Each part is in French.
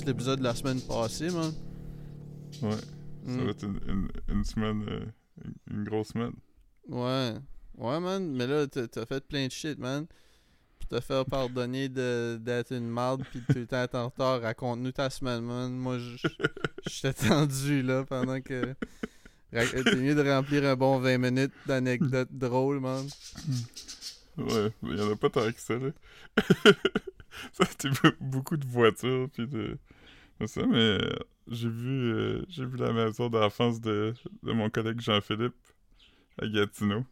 juste l'épisode de la semaine passée, man. Ouais. Ça Mm. va être une, une, une semaine, euh, une, grosse semaine. Ouais. Ouais, man. Mais là, t'as fait plein de shit, man. Pour te faire pardonner d'être une marde pis de tout le temps être en retard. Raconte-nous ta semaine, man. Moi, je j'étais tendu, là, pendant que. T'es mieux de remplir un bon 20 minutes d'anecdotes drôles, man. Ouais, mais y en a pas tant que ça, là. ça a été be- beaucoup de voitures, puis de... ça, mais euh, j'ai vu, euh, j'ai vu la maison d'enfance de, de mon collègue Jean-Philippe à Gatineau.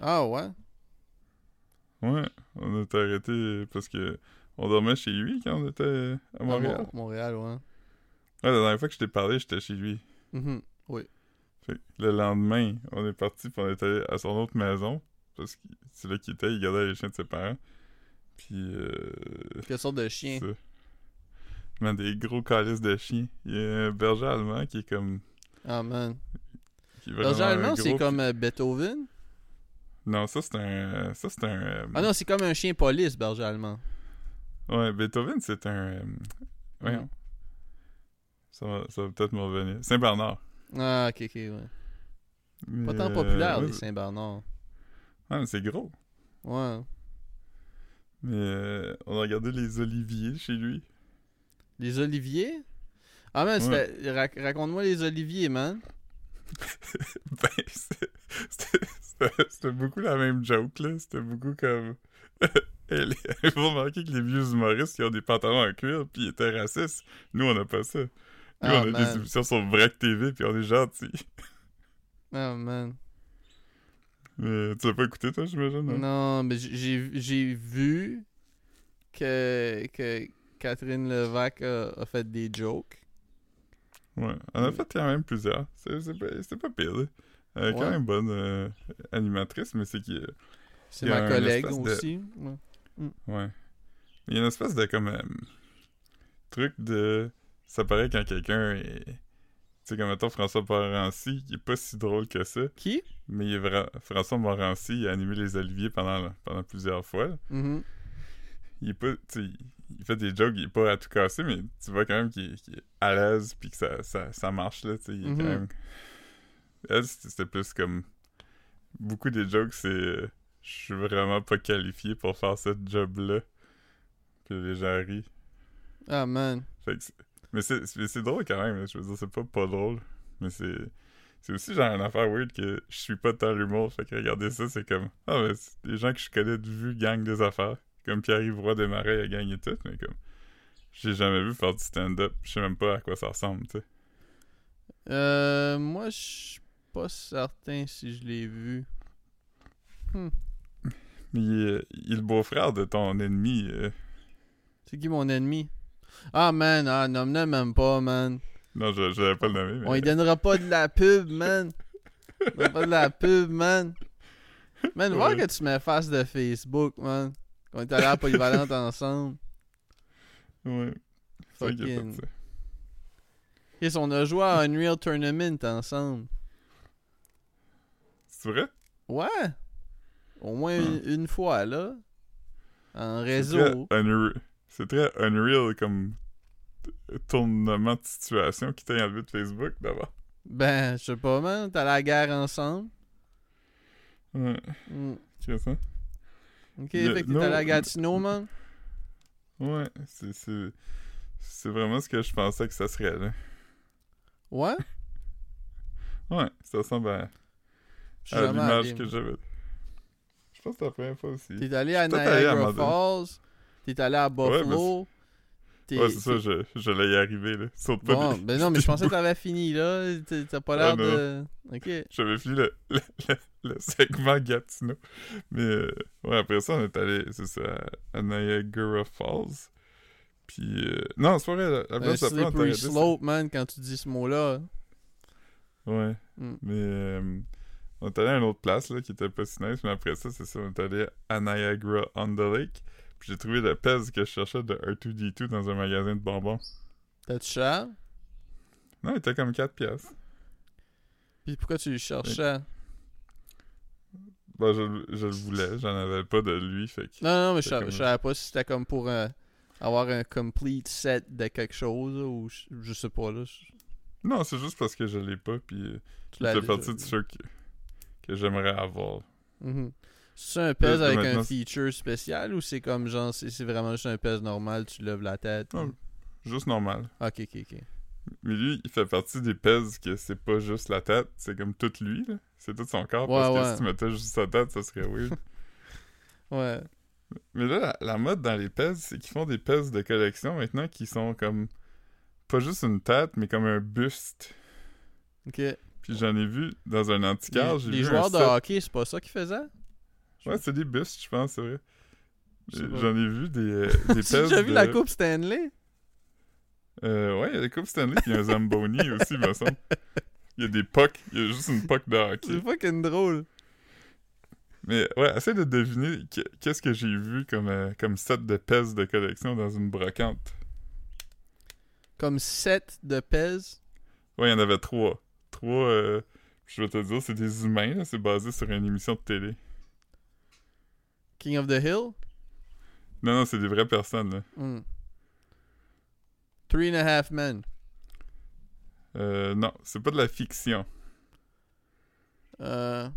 Ah, ouais? Ouais, on était arrêté parce que on dormait chez lui quand on était à Montréal. Mon- Montréal, ouais. Ouais, la dernière fois que je t'ai parlé, j'étais chez lui. Mhm. Fait que le lendemain, on est parti puis on est allé à son autre maison. Parce que c'est là qu'il était, il gardait les chiens de ses parents. Puis euh, Quelle sorte de chien? Man, des gros calices de chiens. Il y a un berger allemand qui est comme. Ah, man. Berger allemand, c'est gros, comme euh, Beethoven? Non, ça c'est un. Ça c'est un. euh, Ah non, c'est comme un chien police, berger allemand. Ouais, Beethoven c'est un. euh, Voyons. Mm. Ça va, ça va peut-être me revenir. Saint-Bernard. Ah, ok, ok, ouais. Pas tant populaire, euh, les Saint-Bernard. Ouais, mais c'est gros. Ouais. Mais euh, on a regardé les oliviers chez lui. Les oliviers? Ah, man, Ouais. c'était- rac- raconte-moi les oliviers, man. Ben, c'était beaucoup la même joke, là. C'était beaucoup comme... Vous remarquez que les vieux humoristes, ils ont des pantalons en cuir, puis ils étaient racistes. Nous, on n'a pas ça. Nous, Ah, on a man. des émissions sur Vrac TV, puis on est gentils. Ah, man. Mais tu l'as pas écouté, toi, j'imagine? hein? Non, mais j'ai vu que, que Catherine Levac a, a fait des jokes. Ouais. On a fait quand même plusieurs. C'est pas, c'était pas pire. Elle est quand même bonne euh, animatrice, mais c'est qui C'est Il y a ma collègue espèce de- aussi. Ouais. Ouais. Il y a une espèce de comme euh, truc de. Ça paraît quand quelqu'un est. Tu sais, comme mettons François Morancy, qui est pas si drôle que ça, Qui? mais il est vra- François Morancy, il a animé les Oliviers pendant, pendant plusieurs fois. Mhm. Il est pas. Tu sais, il fait des jokes, il est pas à tout casser, mais tu vois quand même qu'il est, à l'aise puis que ça, ça, ça marche, là. Tu sais, il est Mhm. quand même. Elle, c'était plus comme. Beaucoup des jokes, c'est. euh, Je suis vraiment pas qualifié pour faire ce job-là. Puis les gens rient. Ah, man. Fait que mais c'est drôle quand même, là. je veux dire, c'est pas pas drôle, mais c'est c'est aussi genre une affaire weird que je suis pas tant l'humour, fait que regarder ça, c'est comme, ah mais des gens que je connais de vue gagnent des affaires, comme Pierre-Yves Roy Desmarais a gagné tout, mais comme, j'ai jamais vu faire du stand-up, je sais même pas à quoi ça ressemble, tu sais. Euh, moi, je suis pas certain si je l'ai vu. Mais il est, il est le beau-frère de ton ennemi, euh, C'est qui mon ennemi? Ah, man. Ah, nomme-le même pas, man. non, je, je l'avais pas le nommer, mais... On lui donnera pas de la pub, man. On donnera pas de la pub, man. Man, voir que tu m'effaces de Facebook, man. Qu'on est allé à la polyvalente ensemble. Ouais, c'est vrai qu'il a fait Fucking. ça. Chris, on a joué à Unreal Tournament ensemble. C'est vrai? Ouais. Au moins Hmm. une, une fois, là. En réseau. C'est très unreal comme tournement de situation qui t'a enlevé de Facebook d'abord. Ben, je sais pas, man. T'as la guerre ensemble. Ouais, Hmm. c'est ça? Ok, Le- fait que t'es allé à Gatineau, man? Ouais, c'est, c'est, c'est vraiment ce que je pensais que ça serait, là. Ouais? Ouais, ça ressemble à, l'image que j'avais. Je pense que c'est la première fois aussi. T'es allé à allé Niagara. Falls? T'es allé à Buffalo? Ouais, c'est ça, je, je l'ai y arriver, là. Saute pas Bon, des- ben non, mais je pensais que t'avais fini, là. T'as- pas l'air Ah, de... Ok. J'avais fini le, le, le- le segment Gatineau. Mais euh, ouais, après ça, on est allé, c'est ça, à Niagara Falls. Puis, euh, non, c'est pas vrai, la, place après, on arrêté, c'est- slope, man, quand tu dis ce mot-là. Ouais. Mm. Mais euh, on est allé à une autre place là, qui était pas si nice, mais après ça, c'est ça, on est allé à Niagara on the Lake. J'ai trouvé le pèse que je cherchais de R2D2 dans un magasin de bonbons. T'as-tu cher? Non, il était comme 4 piastres. Puis pourquoi tu le cherchais? Bah, je, je le voulais, j'en avais pas de lui, fait que. Non, non, mais je C'est savais- comme- je savais pas si c'était comme pour... euh, avoir un complete set de quelque chose, là, ou je, je sais pas, là. je- Non, c'est juste parce que je l'ai pas, puis euh, fait déjà partie de ceux que, que j'aimerais avoir. Mhm. C'est un pèse Là, avec un feature spécial ou c'est comme genre, c'est c'est vraiment juste un pèse normal, tu lèves la tête? Non. Juste normal. Ok, ok, ok. Mais lui, il fait partie des pèses que c'est pas juste la tête, c'est comme tout lui, là. C'est tout son corps, Ouais, parce que ouais. si tu mettais juste sa tête, ça serait weird. Ouais. Mais là, la, la mode dans les pèses, c'est qu'ils font des pèses de collection maintenant qui sont comme pas juste une tête, mais comme un buste. Ok. Puis j'en ai vu dans un antiquaire, Les, j'ai les vu joueurs un de set- hockey, c'est pas ça qu'ils faisaient? Ouais, c'est des bustes, je pense, c'est vrai. J'en ai vu des, euh, des as déjà vu de- la Coupe Stanley? Euh, ouais, il y a la Coupe Stanley, puis il y a un Zamboni aussi, me semble. Il y a des pucks, il y a juste une puck de hockey. C'est fucking drôle. Mais ouais, essaie de deviner que- qu'est-ce que j'ai vu comme, euh, comme set de pèses de collection dans une brocante. Comme 7 de pèse? Ouais, il y en avait trois. Trois, euh, je vais te dire, c'est des humains, c'est basé sur une émission de télé. King of the Hill? Non, non, c'est des vraies personnes, là. Hmm. Three and a Half Men. Euh, non, c'est pas de la fiction. Euh...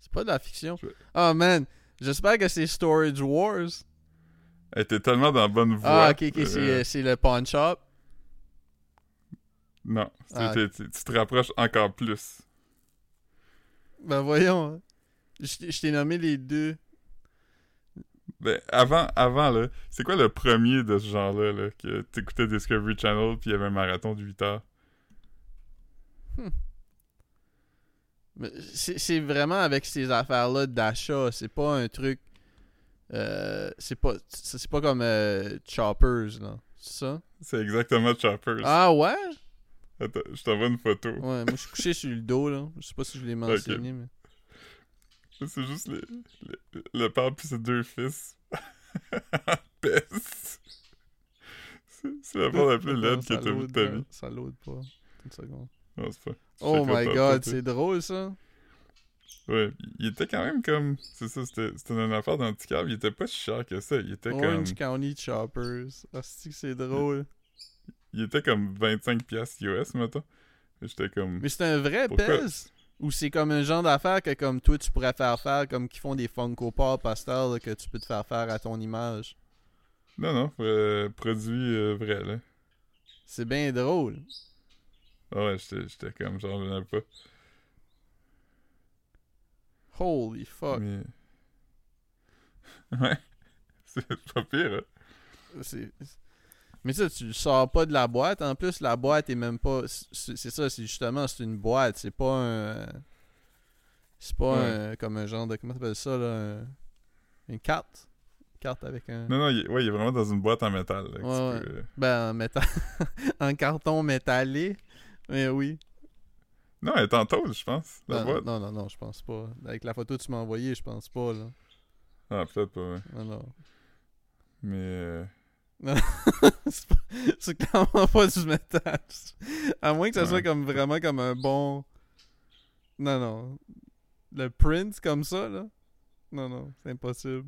C'est pas de la fiction. Je- Oh man, j'espère que c'est Storage Wars. Elle était tellement dans la bonne voie. Ah, ok, ok, c'est, euh, c'est le pawn shop. Non, tu- Ah. t'es- tu te rapproches encore plus. Ben voyons. Je t'ai- je t'ai nommé les deux. Ben, avant, avant, là, c'est quoi le premier de ce genre-là, là, que t'écoutais Discovery Channel, puis il y avait un marathon de 8 heures? Mais C'est vraiment avec ces affaires-là d'achat. C'est pas un truc. euh, c'est pas c'est c'est pas comme euh, Choppers, là. C'est ça? C'est exactement Choppers. Ah ouais? Attends, je t'envoie une photo. Ouais, moi je suis couché sur le dos, là. Je sais pas si je l'ai mentionné, mais. C'est juste les- les- le père puis ses deux fils. Peste. C'est la part la plus laide que t'as vue de ta vie. Ça load pas. Une seconde. Non, pas. Oh my god, c'est drôle ça. Ouais, il était quand même comme. C'est ça, c'était c'était une affaire d'antiquaire. Il était pas si cher que ça. Il était comme. Orange County Choppers. Ah, c'est drôle. Il était comme 25$ piastres US, mettons. Et J'étais comme. Mais c'est un vrai Pourquoi? pèse? Ou c'est comme un genre d'affaire que comme toi tu pourrais faire faire comme qui font des Funko Pop pastel là, que tu peux te faire faire à ton image? Non, non, euh, produit euh, vrai, là. C'est bien drôle. Ah ouais, j'étais j'étais comme, j'en revenais pas. Holy fuck. Mais. Ouais. C'est pas pire, hein. C'est... Mais ça, tu le sors pas de la boîte. En plus, la boîte est même pas. C'est ça, c'est justement, c'est une boîte. C'est pas un. C'est pas Ouais. un, comme un genre de. Comment t'appelles ça, là un- Une carte? Une carte avec un. Non, non, il, est- ouais, il est vraiment dans une boîte en métal. Là, Ouais, peux, euh, Ben, en métal. en carton métallé. Mais oui. Non, elle est en tôle, je pense. La Non, boîte. non, non, non, je pense pas. Avec la photo que tu m'as envoyée, je pense pas, là. Ah, peut-être pas, ouais. Non, non. Mais. C'est c'est clairement pas du métal. À moins que ça soit comme vraiment comme un bon. Non, non. Le print comme ça, là? Non, non, c'est impossible.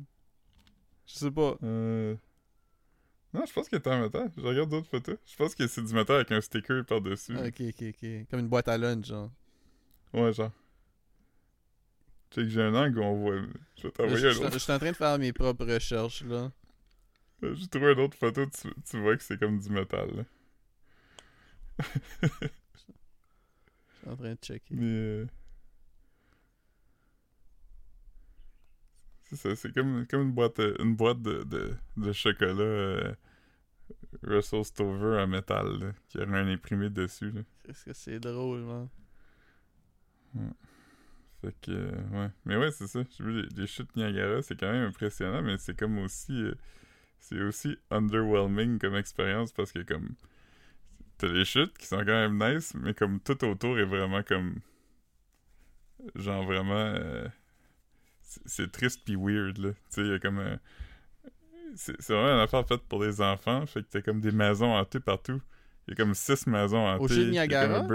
Je sais pas. euh, Non, je pense qu'il est en métal. Je regarde d'autres photos. Je pense que c'est du métal avec un sticker par-dessus. Ok, ok, ok. Comme une boîte à lunch, genre. Ouais, genre. Tu sais que j'ai un angle où on voit. Je vais t'envoyer un autre. je suis en train de faire mes propres recherches, là. J'ai trouvé une autre photo, tu, tu vois que c'est comme du métal. Là. Je suis en train de checker. Mais. euh, C'est ça, c'est comme, comme une boîte, euh, une boîte de, de, de chocolat euh, Russell Stover en métal, là, qui aurait un imprimé dessus. Est-ce que c'est drôle, man? Fait que, euh, ouais. Mais ouais, c'est ça. J'ai vu les, les chutes Niagara, c'est quand même impressionnant, mais c'est comme aussi. euh, c'est aussi underwhelming comme expérience parce que, comme. T'as les chutes qui sont quand même nice, mais comme tout autour est vraiment comme. Genre vraiment. euh, c'est triste pis weird, là. Tu sais, il y a comme un. C'est vraiment une affaire faite pour les enfants. Fait que t'as comme des maisons hantées partout. Il y a comme six maisons hantées. Au comme Niagara?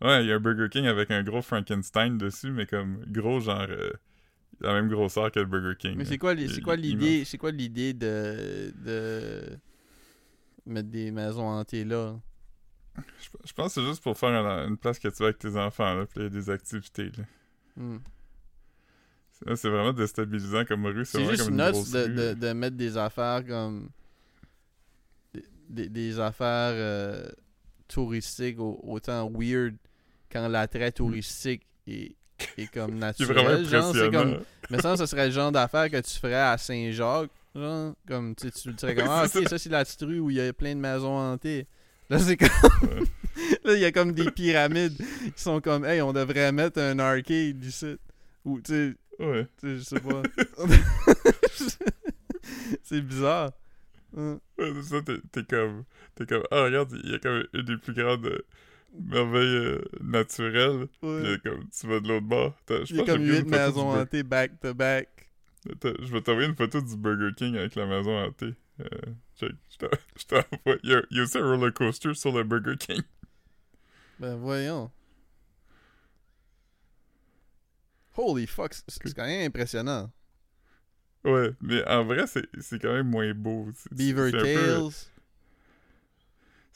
Ouais, il y a un Burger King avec un gros Frankenstein dessus, mais comme gros, genre. euh, la même grosseur que le Burger King. Mais là. c'est quoi, c'est quoi l'idée, c'est quoi l'idée de, de mettre des maisons hantées là? Je, je pense que c'est juste pour faire une, une place que tu vas avec tes enfants, là, puis il y a des activités, là. Hmm. C'est- C'est vraiment déstabilisant comme rue, c'est juste comme une de, de, de mettre des affaires comme des, des- affaires euh, touristiques au- autant weird quand l'attrait touristique est, qui est naturel. vraiment genre, c'est comme mais ça, ce serait le genre d'affaire que tu ferais à Saint-Jacques. Genre, comme tu, tu dirais comme Ah, ok, ça. ça c'est la petite rue où il y a plein de maisons hantées. Là, c'est comme. là, il y a comme des pyramides qui sont comme Hey, on devrait mettre un arcade ici. Ou, tu sais, Ouais. tu sais, je sais pas. c'est bizarre. Ouais, c'est ça, t'es comme... T'es comme... Ah, regarde, il y a comme une des plus grandes euh, merveilles euh, naturelles. Ouais. Puis, comme, tu vas de l'autre bord. Je Il y a comme j'ai pris 8 une photo du maisons hantées back to back. Je vais t'envoyer une photo du Burger King avec la maison hantée. Euh, check, je t'en- je t'envoie. Il y a, aussi un roller coaster sur le Burger King. Ben voyons. Holy fuck, c'est quand même impressionnant. Ouais, mais en vrai, c'est quand même moins beau. Beaver Tales.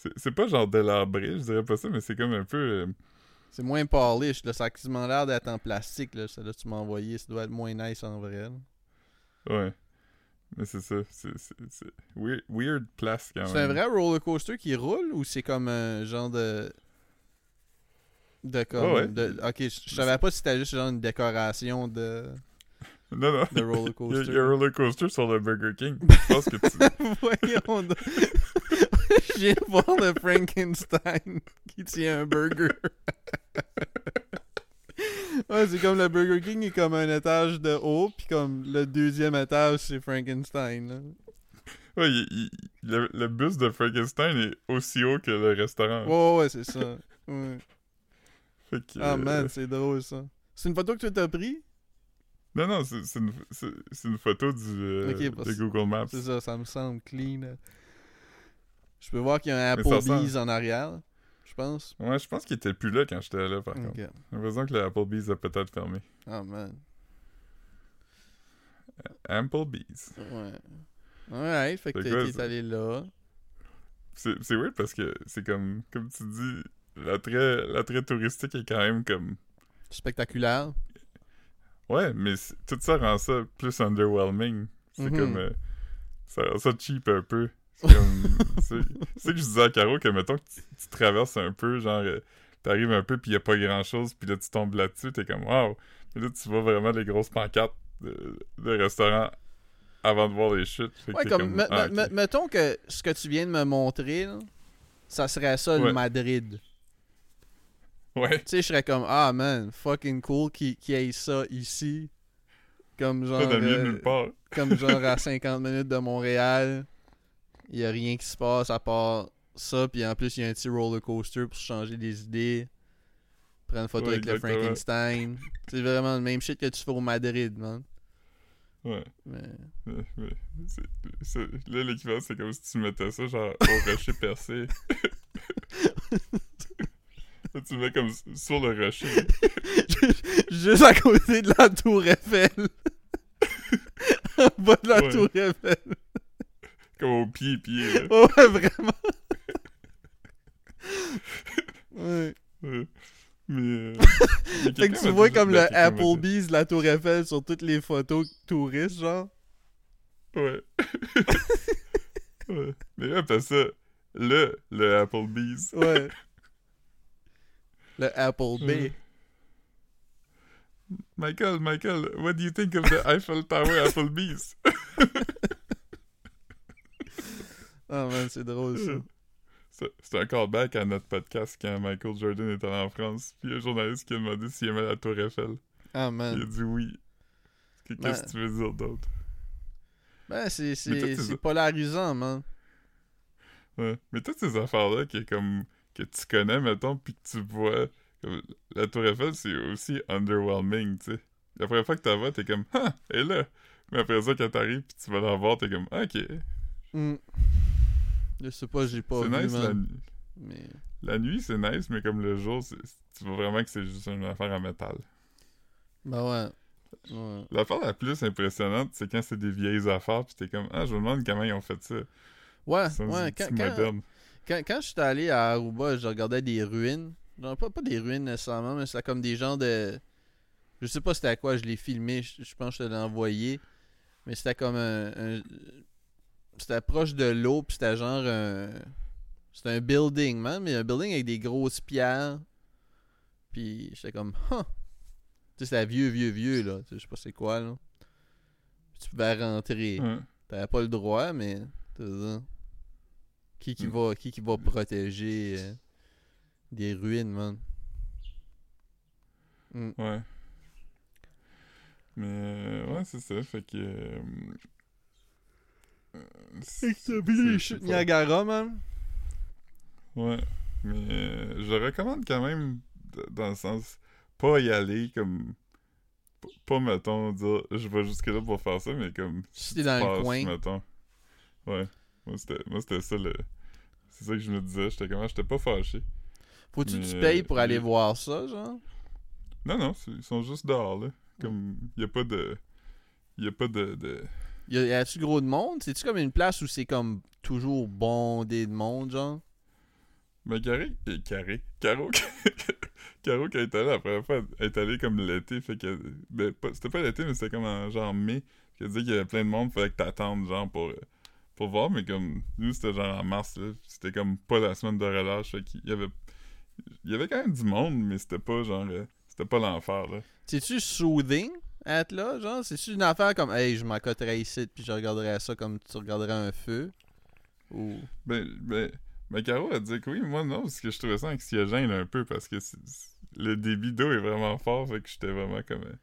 C'est- C'est pas genre délabré, je dirais pas ça, mais c'est comme un peu. euh, C'est moins polish, là. Ça a quasiment l'air d'être en plastique, là. Ça, là, tu m'as envoyé. Ça doit être moins nice en vrai. là. ouais. Mais c'est ça. C'est c'est- c'est weird, weird place quand C'est même. un vrai roller coaster qui roule ou c'est comme un genre de. De comme. Ouais, ouais. de- ok, je savais pas si c'était juste genre une décoration de, Non, non. de roller Il y, a, coaster. il y a un roller coaster sur le Burger King. Je pense que tu. Voyons de voir le Frankenstein qui tient un burger. ouais, c'est comme le Burger King est comme un étage de haut, puis comme le deuxième étage, c'est Frankenstein. là. Ouais, il- il- le, le bus de Frankenstein est aussi haut que le restaurant. Ouais, ouais, c'est ça. Ouais. Fait que, Ah euh, man, c'est drôle ça. C'est une photo que tu t'as pris? Non, non, c'est une, photo du, euh, de Google Maps. C'est ça, ça me semble clean. Je peux voir qu'il y a un Applebee's en arrière, je pense. Ouais, je pense qu'il était plus là quand j'étais là, par contre. J'ai l'impression que le Applebee's a peut-être fermé. Ah man. Applebee's. Ouais. Ouais, fait que t'es allé là. C'est weird parce que c'est comme, comme tu dis, l'attrait touristique est quand même comme... Spectaculaire. Ouais, mais tout ça rend ça plus underwhelming. C'est Mhm. comme... euh, ça rend ça cheap un peu. C'est comme... c'est que je disais à Caro, que mettons que tu, tu traverses un peu, genre... euh, T'arrives un peu, puis y a pas grand-chose, puis là, tu tombes là-dessus, t'es comme « Wow! » Puis là, tu vois vraiment les grosses pancartes de, de restaurants avant de voir les chutes. Ouais, comme, me- Ah, mettons que ce que tu viens de me montrer, là, ça serait ça le Ouais. Madrid. Ouais, Tu sais, je serais comme, ah man, fucking cool qu'il qui ait ça ici. Comme genre, le euh, nulle part. comme genre à 50 minutes de Montréal. Il y a rien qui se passe à part ça. Puis en plus, il y a un petit roller coaster pour changer des idées. Prendre une photo Ouais, avec le. Frankenstein. C'est vraiment le même shit que tu fais au Madrid, man. Ouais. Mais... Mais- mais là, l'équivalent, c'est comme si tu mettais ça, genre, au rocher percé. Là, tu mets comme sur le rocher. Juste à côté de la tour Eiffel. en bas de la Ouais. tour Eiffel. Comme au pied, pied, là. Ouais, vraiment. ouais. Ouais. Mais. euh, mais Fait que tu vois comme le Applebee's, la tour Eiffel sur toutes les photos touristes, genre. Ouais. ouais. Mais là, après ça, le, le Applebee's. Ouais. le Apple B. Ouais. Michael, Michael, what do you think of the Eiffel Tower Applebee's? Ah man, c'est drôle ça. C'est un callback à notre podcast quand Michael Jordan allé en France. Puis il y a un journaliste qui a demandé s'il aimait la Tour Eiffel. Ah Il a man. dit oui. Que- Qu'est-ce Ben- que tu veux dire d'autre? Ben, c'est, polarisant, man. Ouais. Mais toutes ces affaires-là qui est comme que tu connais, mettons, puis que tu vois. comme, la Tour Eiffel, c'est aussi underwhelming, tu sais. La première fois que la vois, t'es comme Ah, elle est là. Mais après ça, quand t'arrives puis tu vas la voir, t'es comme Ok. Hmm. Je sais pas, j'ai pas C'est nice la. Mais... La nuit, c'est nice, mais comme le jour, tu vois vraiment que c'est juste une affaire en métal. Ben ouais. Ouais. L'affaire la plus impressionnante, c'est quand c'est des vieilles affaires, pis t'es comme, ah, je me demande comment ils ont fait ça. Ouais, Ça, ouais, c'est quand, quand, quand, quand je suis allé à Aruba, je regardais des ruines. Genre, pas, pas des ruines nécessairement, mais c'était comme des gens de. Je sais pas c'était à quoi je l'ai filmé, je, je pense que je te l'ai envoyé. Mais c'était comme un. un- C'était proche de l'eau, puis c'était genre un. C'était un building, man, mais un building avec des grosses pierres. Puis j'étais comme, huh. Tu sais, c'était vieux, vieux, vieux, là. Tu sais, Je sais pas c'est quoi, là. Puis tu pouvais rentrer. T'avais pas le droit, mais. Qui qui Mm. va, qui qui va protéger euh, des ruines, man? Mm. Ouais. Mais, euh, ouais, c'est ça, fait que... euh, euh, les c'est chutes pas- Niagara, man? Ouais, mais euh, je le recommande quand même dans le sens pas y aller comme pas mettons dire je vais jusque là pour faire ça mais comme Si t'es dans le passes, coin. mettons. Ouais. Moi c'était moi c'était ça le c'est ça que je me disais, j'étais comment j'étais pas fâché. Faut-tu que tu payes pour euh, aller les- voir ça, genre? Non non, ils sont juste dehors là, comme y a pas de y a pas de, de... Y a- y a-tu gros de monde? C'est-tu comme une place où c'est comme toujours bondé de monde, genre? Mais Carré, euh, Carré, Caro, Caro elle est allée la première fois, elle est allée comme l'été, fait que, ben, c'était pas l'été, mais c'était comme en genre mai, elle disait qu'il y avait plein de monde, fallait que t'attendes, genre, pour, pour voir, mais comme, nous, c'était genre en mars, là, c'était comme pas la semaine de relâche, fait qu'il y avait, il y avait quand même du monde, mais c'était pas genre, euh, c'était pas l'enfer, là. C'est-tu soothing être là, genre? C'est-tu une affaire comme, hey, je m'accoterais ici, puis je regarderais ça comme tu regarderais un feu? Ou. Ben, ben, ben Caro a dit que oui, moi non, parce que je trouvais ça anxiogène un peu, parce que c'est- c'est- le débit d'eau est vraiment fort, fait que j'étais vraiment comme... euh,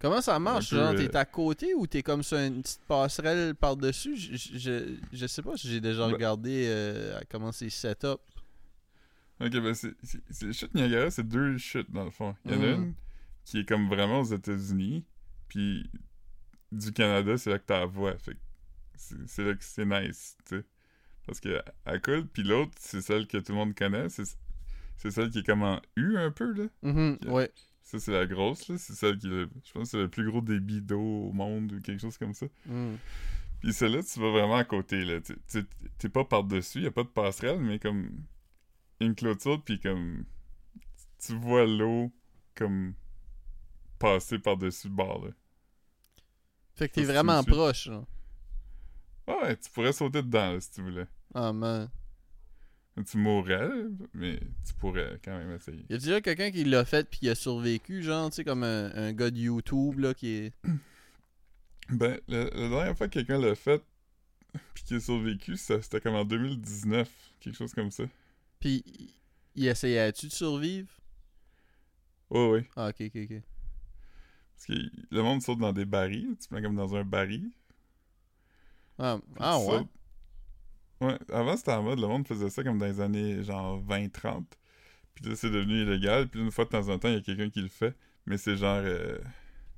Comment ça marche? Peu, Genre, euh, t'es à côté ou t'es comme sur une petite passerelle par-dessus? Je, je, je- sais pas si j'ai déjà Ben- regardé euh, comment c'est set up. Ok, ben c'est. c'est- c'est- Les chutes Niagara, c'est deux chutes dans le fond. Il y en a Mhm. une qui est comme vraiment aux États-Unis, puis du Canada, c'est là que t'as la voix. Fait c'est là que c'est nice, tu sais. Parce que elle coule, puis l'autre, c'est celle que tout le monde connaît. C'est celle qui est comme en U un peu, là. Ok. Ouais. Ça, c'est la grosse, là. C'est celle qui. est le- Je pense que c'est le plus gros débit d'eau au monde ou quelque chose comme ça. Mm. Puis celle-là, tu vas vraiment à côté, là. T'es pas par-dessus, y a pas de passerelle, mais comme une clôture, puis comme tu vois l'eau comme passer par-dessus le bord, là. Fait que t'es vraiment proche, là. Ouais, tu pourrais sauter dedans, là, si tu voulais. Ah, man. Tu mourrais, mais tu pourrais quand même essayer. Y a déjà quelqu'un qui l'a fait puis qui a survécu, genre, tu sais, comme un, un gars de YouTube, là, qui est. Ben, la, la dernière fois que quelqu'un l'a fait, puis qui a survécu, c'était comme en 2019, quelque chose comme ça. Puis, il essayait-tu de survivre? Ouais, ouais. Ah, ok, ok, ok. Parce que le monde saute dans des barils, tu mets comme dans un baril, Ah, ah ouais? sautes. Ouais, avant c'était en mode, le monde faisait ça comme dans les années genre 20-30. Puis là, c'est devenu illégal. Puis une fois de temps en temps, il y a quelqu'un qui le fait. Mais c'est genre. euh,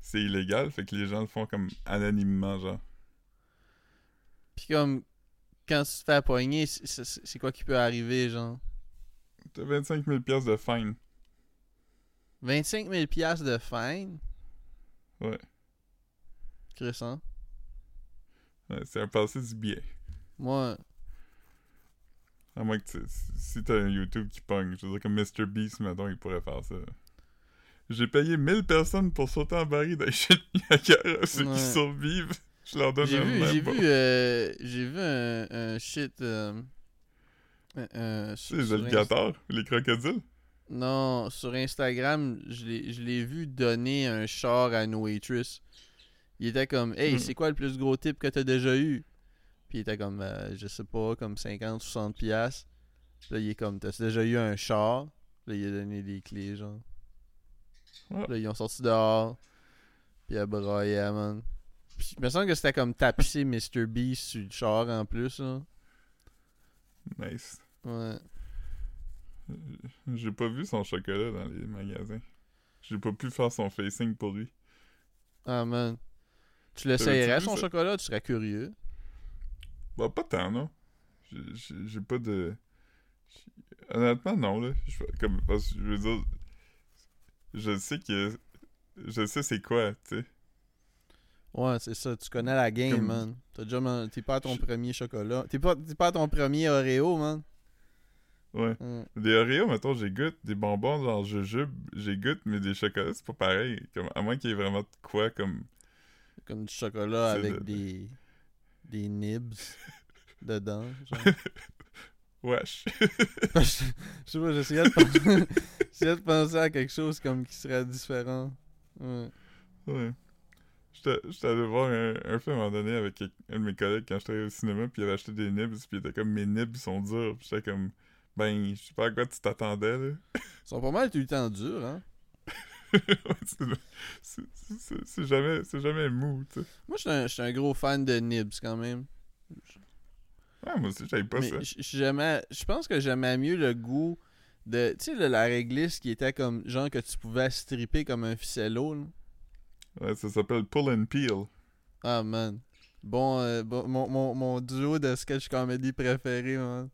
c'est illégal, fait que les gens le font comme anonymement, genre. Puis comme, quand tu te fais poigner, c'est- quoi qui peut arriver, genre? T'as 25 000 piastres de fine. 25 000 piastres de fine? Ouais. Crescent. Ouais, c'est un passé du billet. Moi, À moins que tu. Si t'as un YouTube qui pogne, je veux dire, comme Mr. Beast, mettons, il pourrait faire ça. J'ai payé 1000 personnes pour sauter en baril dans les chutes Niagara. Ceux Ouais. qui survivent, je leur donne j'ai un vu, j'ai euh, j'ai vu un, un shit. euh, un- un- sur- sais, les alligators, les crocodiles? Non, sur Instagram, je l'ai je l'ai vu donner un char à une waitress. Il était comme, hey, Hmm. c'est quoi le plus gros type que t'as déjà eu? Puis il était comme, euh, je sais pas, comme 50, 60 piastres. Là, il est comme, t'as déjà eu un char? Là, il a donné des clés, genre. Là, ils ont sorti dehors. Puis il a man. Puis, il me semble que c'était comme tapisser Mr. Beast sur le char en plus, là. Nice. Ouais. J'ai pas vu son chocolat dans les magasins. J'ai pas pu faire son facing pour lui. Ah, man. Tu l'essayerais, son ça? chocolat? Tu serais curieux. Bah, pas tant, non. J'ai- pas de. Honnêtement, non, là. Je, comme, parce que je veux dire. Je sais que. Je sais c'est quoi, tu sais. Ouais, c'est ça. Tu connais la game, Comme- man. T'as déjà man- T'es pas à ton Je- premier chocolat. T'es pas, t'es pas à ton premier Oreo, man. Ouais. Mm. Des Oreos, mettons, j'ai goûte. Des bonbons, genre jujube, j'ai goûte, mais des chocolats, c'est pas pareil. Comme, à moins qu'il y ait vraiment de quoi, comme. Comme du chocolat avec des. des nibs dedans. Genre. Wesh. je sais pas, j'essayais de, penser... de penser à quelque chose comme qui serait différent. Ouais. ouais. J'étais allé voir un, un film à un moment donné avec un de mes collègues quand j'étais au cinéma, puis il avait acheté des nibs, puis il était comme mes nibs sont durs. Puis j'étais comme, ben, je sais pas à quoi tu t'attendais, là. Ils sont pas mal tout le temps durs, hein. C'est- jamais, c'est jamais mou, tu sais. Moi, je suis un, gros fan de nibs quand même. Ouais, moi aussi, j'aime pas Mais ça. je pense que j'aimais mieux le goût de. Tu sais, la réglisse qui était comme. Genre que tu pouvais stripper comme un ficello, là. Ouais, ça s'appelle Pull and Peel. Ah, man. Bon, euh, bon mon, mon, mon duo de sketch comedy préféré, man.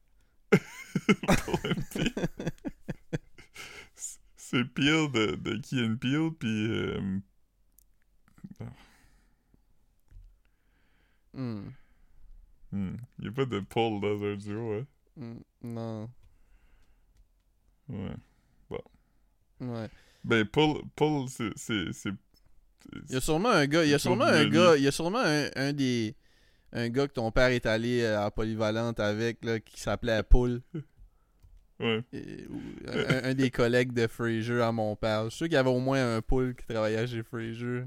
C'est- Peel de, de Key and Peel, puis... euh, Hmm. hmm, y a pas de Pull dans un duo, hein? Hmm. Non. Ouais. Ouais. Ben, Pull, pull c'est... Il y a sûrement un gars. Il y a sûrement un gars. Il y a sûrement un, un des. Un gars que ton père est allé euh, à Polyvalente avec, là, qui s'appelait Poul. Ouais. Et- ou un, un des collègues de Fraser à mon père. Je suis sûr qu'il y avait au moins un Poul qui travaillait chez Fraser.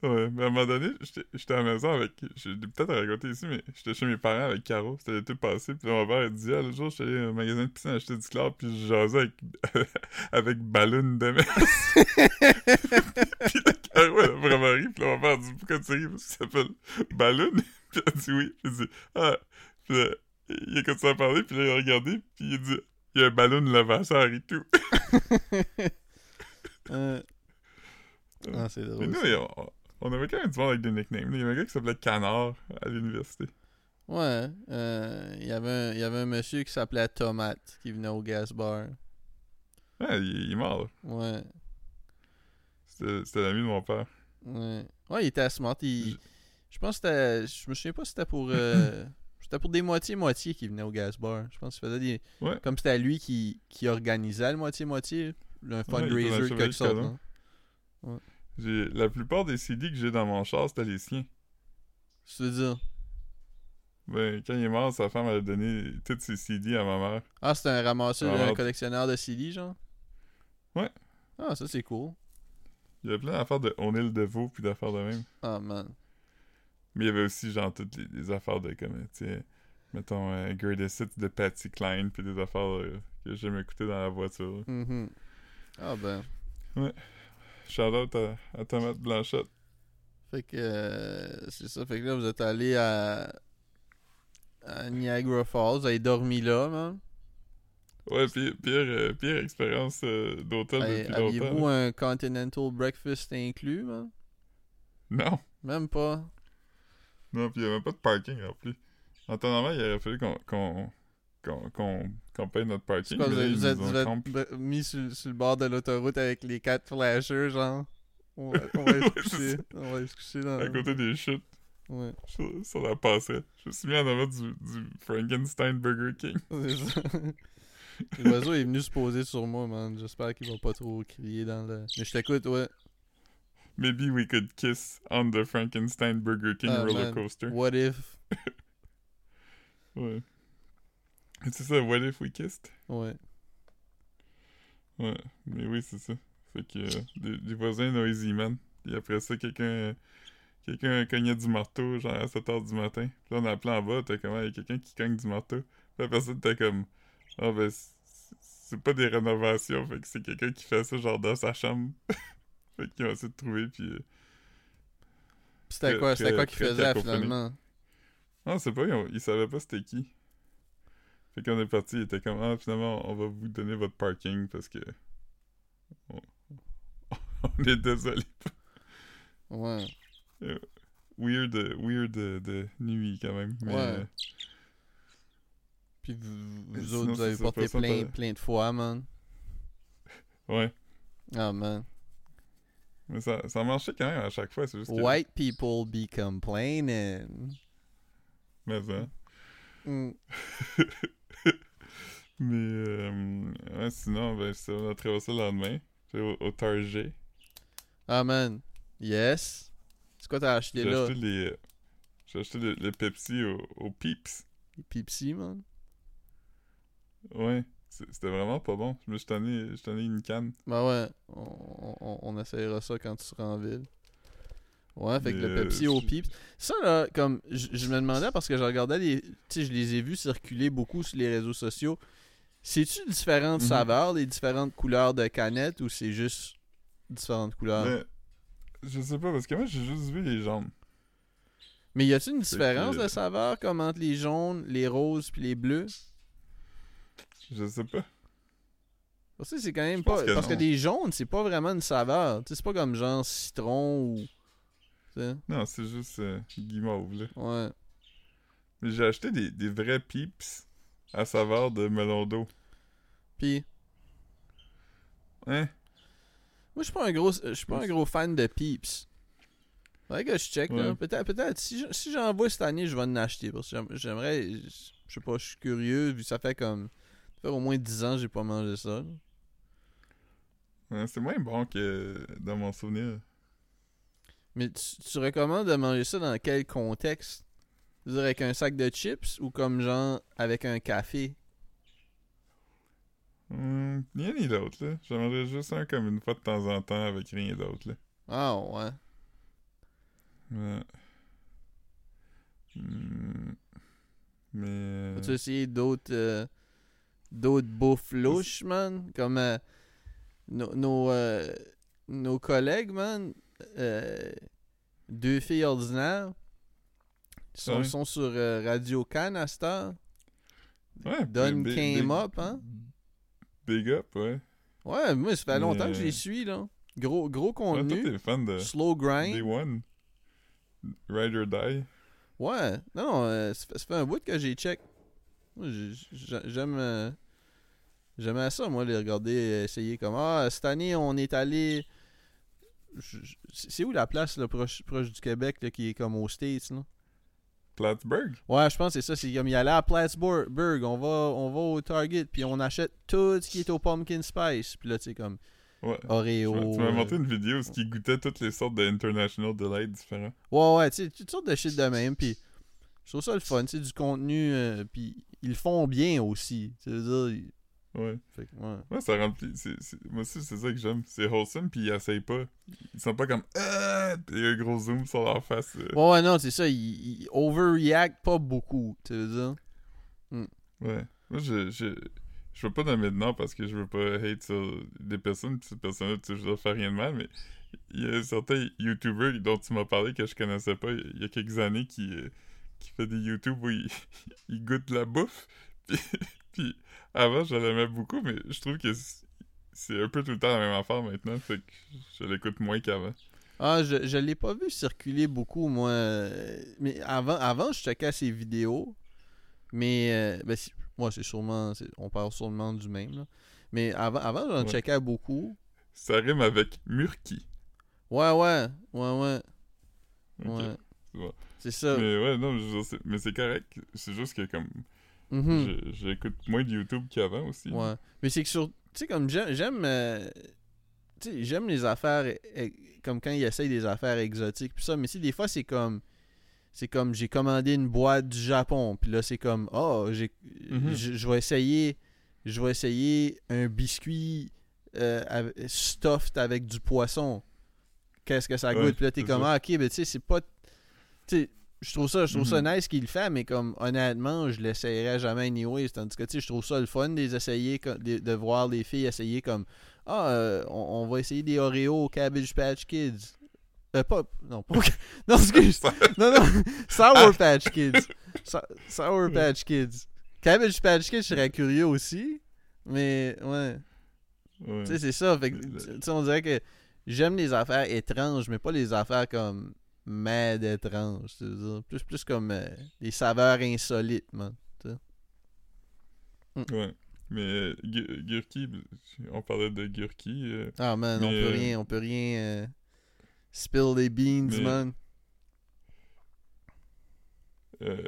Ouais, mais à un moment donné, j'étais à la maison avec. J'ai peut-être raconté ici, mais j'étais chez mes parents avec Caro. C'était l'été passé. Puis mon père, il dit Ah, le jour, j'étais allé au magasin de piscine acheter du chlore. Puis je jasais avec, avec Balloon Demes. puis là, Caro, elle a vraiment ri. Puis là, mon père dit Pourquoi tu ris? Parce ça s'appelle Balloon. puis elle dit Oui. Puis il dit Ah. Puis là, il a continué à parler. Puis là, il a regardé. Puis il a dit Il y a un ballon levasseur et tout. Euh. Ah, c'est Mais drôle. nous, ça. On, avait quand même du monde avec des nicknames. Il y avait un gars qui s'appelait Canard à l'université. Ouais. euh, Il y avait un- il y avait un monsieur qui s'appelait Tomate qui venait au gas bar. Ouais, il, il est mort. là. Ouais. C'était l'ami de mon père. Ouais. Ouais, il était smart. Il... Je- Je pense que c'était. Je me souviens pas si c'était pour. euh, C'était pour des moitiés-moitiés qui venaient au gas bar. Je pense qu'il faisait des. Ouais. Comme c'était lui qui, qui organisait le moitié-moitié. Un fundraiser Chevalier quelque sorte. Colomb. J'ai La plupart des CD que j'ai dans mon char, c'était les siens. Je veux dire? Ben, quand il est mort, sa femme a donné tous ses CD à ma mère. Ah, c'était un ramasseur, un ouais. collectionneur de CD, genre? Ouais. Ah, ça c'est cool. Il y avait plein d'affaires de O'Neill Deveau puis d'affaires de même. Ah, man. Mais il y avait aussi, genre, toutes les, les affaires de, comme, tu sais, mettons, euh, Greatest Hits de Patsy Cline puis des affaires euh, que j'aime écouter dans la voiture. Mhm. Ah, ben. Shout out à, à Tomate Blanchette. Fait que. euh, c'est ça. Fait que là, vous êtes allé à. à Niagara Falls. Vous avez dormi là, man. Ouais, pire, pire, euh, pire expérience euh, d'hôtel depuis longtemps. Aviez-vous un Continental Breakfast inclus, man? Non. Même pas. Non, puis il n'y avait pas de parking en plus. En temps normal, il aurait fallu qu'on qu'on qu'on qu'on paye notre parking. quoi, vous vous êtes- nous ont vous êtes crampe- b- mis sur, sur le bord de l'autoroute avec les quatre flashers, genre. On va, on va se coucher. On va se coucher dans. à côté des chutes Ouais. sur, sur la passerelle. Je me suis mis en avant du, du Frankenstein Burger King. L'oiseau est venu se poser sur moi, man. J'espère qu'il va pas trop crier dans le. Mais je t'écoute, ouais. Maybe we could kiss on the Frankenstein Burger King Ah, roller man. coaster. What if? Ouais. C'est ça, what if we kissed? Ouais. Ouais, mais oui, c'est ça. Fait que euh, des, des voisins noisy, man. Et après ça, quelqu'un quelqu'un cognait du marteau, genre à 7h du matin. Puis là, on a appelé en bas, t'as comment, il y a quelqu'un qui cogne du marteau. Puis la personne était comme, ah ben, c'est- pas des rénovations, fait que c'est quelqu'un qui fait ça, genre dans sa chambre. fait qu'ils ont essayé de trouver, puis... euh, C'était quoi, c'était quoi qu'il très faisait cacophonique. finalement? Ah, c'est pas, ils, ils savaient pas c'était qui. Fait qu'on est parti, il était comme, ah, finalement, on va vous donner votre parking parce que. On, on est désolé. Ouais. Weird, euh, weird de, de nuit quand même. Mais, Ouais. euh, Puis vous, vous sinon, autres, vous avez porté plein, plein de fois, man. ouais. Ah, man. Mais ça, ça marchait quand même à chaque fois, c'est juste que... White people be complaining. Mais ça. Mm. Mais, euh, ouais, sinon, ben, ça, on a traversé le lendemain. Au, au Target. Ah, man. Yes. C'est quoi t'as acheté J'ai là? acheté les... euh, J'ai acheté le, le Pepsi au, au Peeps. Les Pepsi, man. Ouais. C'était vraiment pas bon. Je me suis tanné, une canne. Ben ouais, on, on, on essayera ça quand tu seras en ville. Ouais, fait que le Pepsi euh, au Peeps. Ça, là, comme, je je me demandais parce que je regardais les. Tu sais, je les ai vus circuler beaucoup sur les réseaux sociaux. C'est-tu différentes Mhm. saveurs, les différentes couleurs de canettes ou c'est juste différentes couleurs? Mais, je sais pas, parce que moi, j'ai juste vu les jaunes. Mais y a-t-il une différence que- de saveur comme entre les jaunes, les roses puis les bleus? Je sais pas. Parce que c'est quand même Je pas. que parce que des jaunes, c'est pas vraiment une saveur. C'est pas comme genre citron ou. Non, c'est juste euh, guimauve, là. ouais. Mais j'ai acheté des, des vrais Peeps à saveur de melon d'eau. Puis, Hein? moi, je suis pas un gros. Je suis pas un gros fan de Peeps. Faudrait que je check. Ouais. Peut-être, peut-être. Si, je- si j'en vois cette année, je vais en acheter. Parce que j'aim- j'aimerais. Je sais pas, je suis curieux. Vu que ça fait comme. Ça fait au moins 10 ans que j'ai pas mangé ça. Ouais, c'est moins bon que dans mon souvenir. Mais tu, tu recommandes de manger ça dans quel contexte? Avec un sac de chips ou comme genre avec un café? Ni un ni l'autre, là. J'en mangerais juste un comme une fois de temps en temps avec rien d'autre, là. Ah ouais. Ouais. Hum, Mais... euh, As-tu essayé d'autres euh, d'autres bouffes louches, man? Comme euh, nos, nos, euh, nos collègues, man, deux filles ordinaires, ils sont, Ouais. sont sur Radio Can à cette heure. Ouais, Don big- came up, hein? Big up, ouais. Ouais, moi, ça fait longtemps que je Mais- les suis, là. Gros, gros Ouais, toi, contenu, t'es fan de slow grind. Day One. Ride or Die. Ouais, non, euh, ça, fait, ça fait un bout que j'ai check. J'aime. euh, J'aimais ça, moi, les regarder, euh, essayer comme. Ah, cette année, on est allé. C'est où la place, là, proche, proche du Québec, là, qui est comme aux States, là? Plattsburgh. Ouais, je pense que c'est ça. C'est comme y aller à Plattsburgh, on va, on va au Target, puis on achète tout ce qui est au Pumpkin Spice. Puis là, tu sais, comme Ouais. Oreo. Tu m'as- euh, montré une vidéo où il goûtait toutes les sortes de International Delight différents. Ouais, ouais, tu sais, toutes sortes de shit de même. Puis je trouve ça le fun, tu sais, du contenu. euh, puis ils le font bien aussi. Tu veux dire. Ils- Ouais. Fait que, ouais. Ouais, ça remplit. c'est- c'est- Moi aussi, c'est ça que j'aime. C'est wholesome, puis ils essayent pas. Ils sont pas comme. Ah! Puis il y a un gros zoom sur leur face. euh. Ouais, ouais, non, c'est ça. Ils, ils overreact pas beaucoup. Tu veux dire? Ouais. Moi, je, je, je veux pas nommer de nom parce que je veux pas hate sur des personnes, puis ces personnes-là, tu sais, je leur fais rien de mal, mais il y a certains YouTubers dont tu m'as parlé que je connaissais pas il y a quelques années qui, euh, qui fait des YouTube où il, il goûte la bouffe. Puis, puis avant, je l'aimais beaucoup, mais je trouve que c'est- un peu tout le temps la même affaire maintenant, fait que je l'écoute moins qu'avant. Ah, je, je l'ai pas vu circuler beaucoup, moi. euh, Mais avant, avant je checkais ses vidéos. Mais, euh, ben, si- moi, c'est sûrement. On parle sûrement du même, là. Mais avant, avant j'en Ouais. checkais beaucoup. Ça rime avec Murky. Ouais, ouais. Ouais, ouais. Ouais. c'est bon. Ça. Mais ouais, non, mais c'est correct. C'est juste que comme Mhm. j'écoute moins de YouTube qu'avant aussi. Ouais. Mais c'est que sur. Tu sais, comme j'aime. Euh, tu sais, j'aime les affaires. eh, eh, comme quand ils essayent des affaires exotiques. Puis ça. Mais si des fois, c'est comme. C'est comme j'ai commandé une boîte du Japon. Puis là, c'est comme. Oh, j'ai. Mhm. Je je vais essayer. Je vais essayer un biscuit euh, avec- stuffed avec du poisson. Qu'est-ce que ça Ouais, goûte? Puis là, t'es comme. Ah, ok, mais tu sais, c'est pas. Tu sais, je trouve ça, je trouve ça Mhm. nice qu'il le fait, mais comme honnêtement, je l'essayerais jamais anyway. Tandis que tu sais, je trouve ça le fun de les essayer, de, de voir les filles essayer comme Ah, euh, on, on va essayer des Oreos au Cabbage Patch Kids. Euh, pas. Non, pas. Non, excuse. non, non. Sour Patch Kids. Sa- Sour Patch Kids. Cabbage Patch Kids, je serais curieux aussi. Mais, ouais. Ouais. Tu sais, c'est ça. Fait que, Le- tu sais, on dirait que j'aime les affaires étranges, mais pas les affaires comme mad étranges. tu veux dire. Plus, plus comme euh, des saveurs insolites, man. Ouais. Mais euh, Gu- Gurki, on parlait de Gurki. euh, Ah, man, on peut euh, rien, on peut rien. euh, Spill les beans, Mais- man. Euh,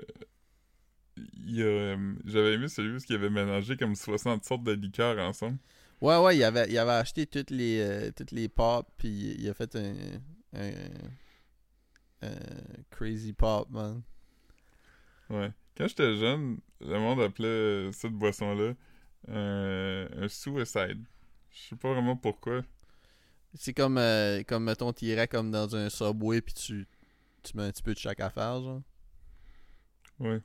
euh, J'avais aimé celui où il avait mélangé comme 60 sortes de liqueurs ensemble. Ouais, ouais, il avait, il avait acheté toutes les, euh, toutes les puis il a fait un, un, un crazy pop, man. Ouais. Quand j'étais jeune, le monde appelait cette boisson-là un, un suicide. Je sais pas vraiment pourquoi. C'est comme, euh, comme mettons, t'irais comme dans un subway, puis tu, tu mets un petit peu de chaque affaire, genre. Ouais.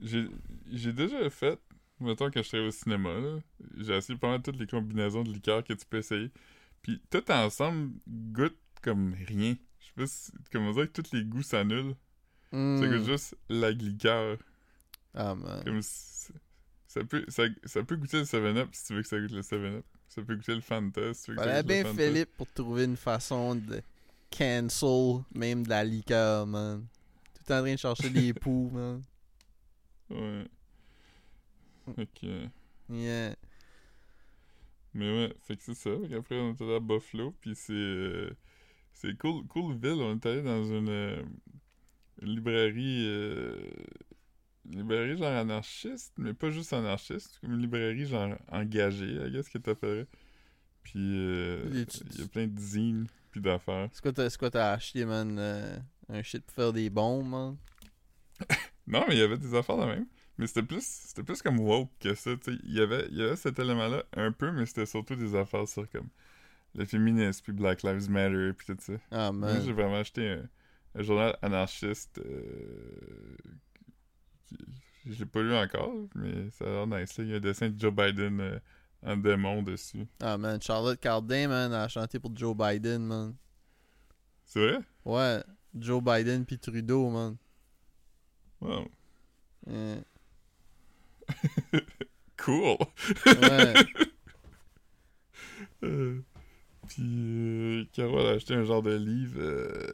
J'ai déjà fait, mettons que je serais au cinéma, j'ai essayé mal toutes les combinaisons de liqueurs que tu peux essayer. Puis tout ensemble goûte comme rien. Je sais pas si, comme on dirait que tous les goûts s'annulent. Mm. goûte juste la liqueur. Ah, man. Comme si- ça peut, ça, ça peut goûter le 7-Up si tu veux que ça goûte le 7-Up. Ça peut goûter le Fanta si tu veux que ça goûte le bien Fanta. Philippe pour trouver une façon de cancel même de la liqueur, man. Tout en train de chercher des poux, man. Ouais. Que, euh, Yeah. mais ouais, fait que c'est ça. Qu'après, on allé à Buffalo, puis c'est... euh, c'est cool, cool ville. On est allé dans une, euh, une librairie... euh, une librairie genre anarchiste, mais pas juste anarchiste. Comme une librairie genre engagée, I guess que t'appellerais. Puis euh, il y a plein de zines, puis d'affaires. C'est quoi t'as acheté, man? un shit pour faire des bombes, man? Non, mais il y avait des affaires de même. Mais c'était plus c'était plus comme woke que ça, tu sais. Il y avait, il y avait cet élément-là un peu, mais c'était surtout des affaires sur comme le féminisme, puis Black Lives Matter, puis tout ça. Ah, Moi, man. j'ai vraiment acheté un, un journal anarchiste euh, qui- je l'ai pas lu encore, mais ça a l'air nice. là. Il y a un dessin de Joe Biden euh, en démon dessus. Ah, man. Charlotte Cardin, man, a chanté pour Joe Biden, man. C'est vrai? Ouais. Joe Biden pis Trudeau, man. Wow. Cool! Ouais. Puis, euh, Carole a acheté un genre de livre. euh,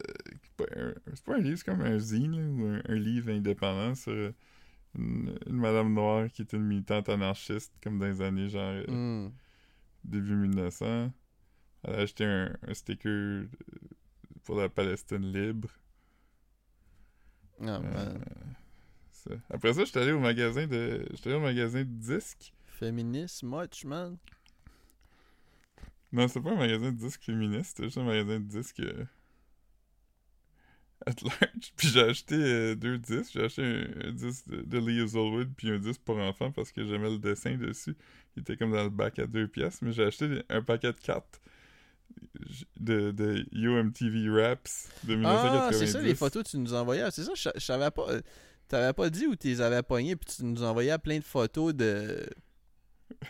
c'est pas un livre, c'est comme un zine, là, ou un, un livre indépendant sur une, une madame noire qui était une militante anarchiste, comme dans les années genre euh, Mm. début 1900. Elle a acheté un, un sticker pour la Palestine libre. Ah, Euh, ça. Après ça, j'étais allé au magasin de. J'étais allé au magasin de disques. Féministe, much, man. Non, c'est pas un magasin de disques féministe, c'était juste un magasin de disques euh, at large. Puis j'ai acheté euh, deux disques. J'ai acheté un, disque de, de Lee Hazelwood puis un disque pour enfants parce que j'aimais le dessin dessus. Il était comme dans le bac à deux pièces. Mais j'ai acheté un paquet de cartes de, de UMTV Raps de 1990. Ah, c'est ça les photos que tu nous envoyais. C'est ça, je savais pas. euh, T'avais pas dit où tu les avais pognées, puis tu nous envoyais plein de photos de.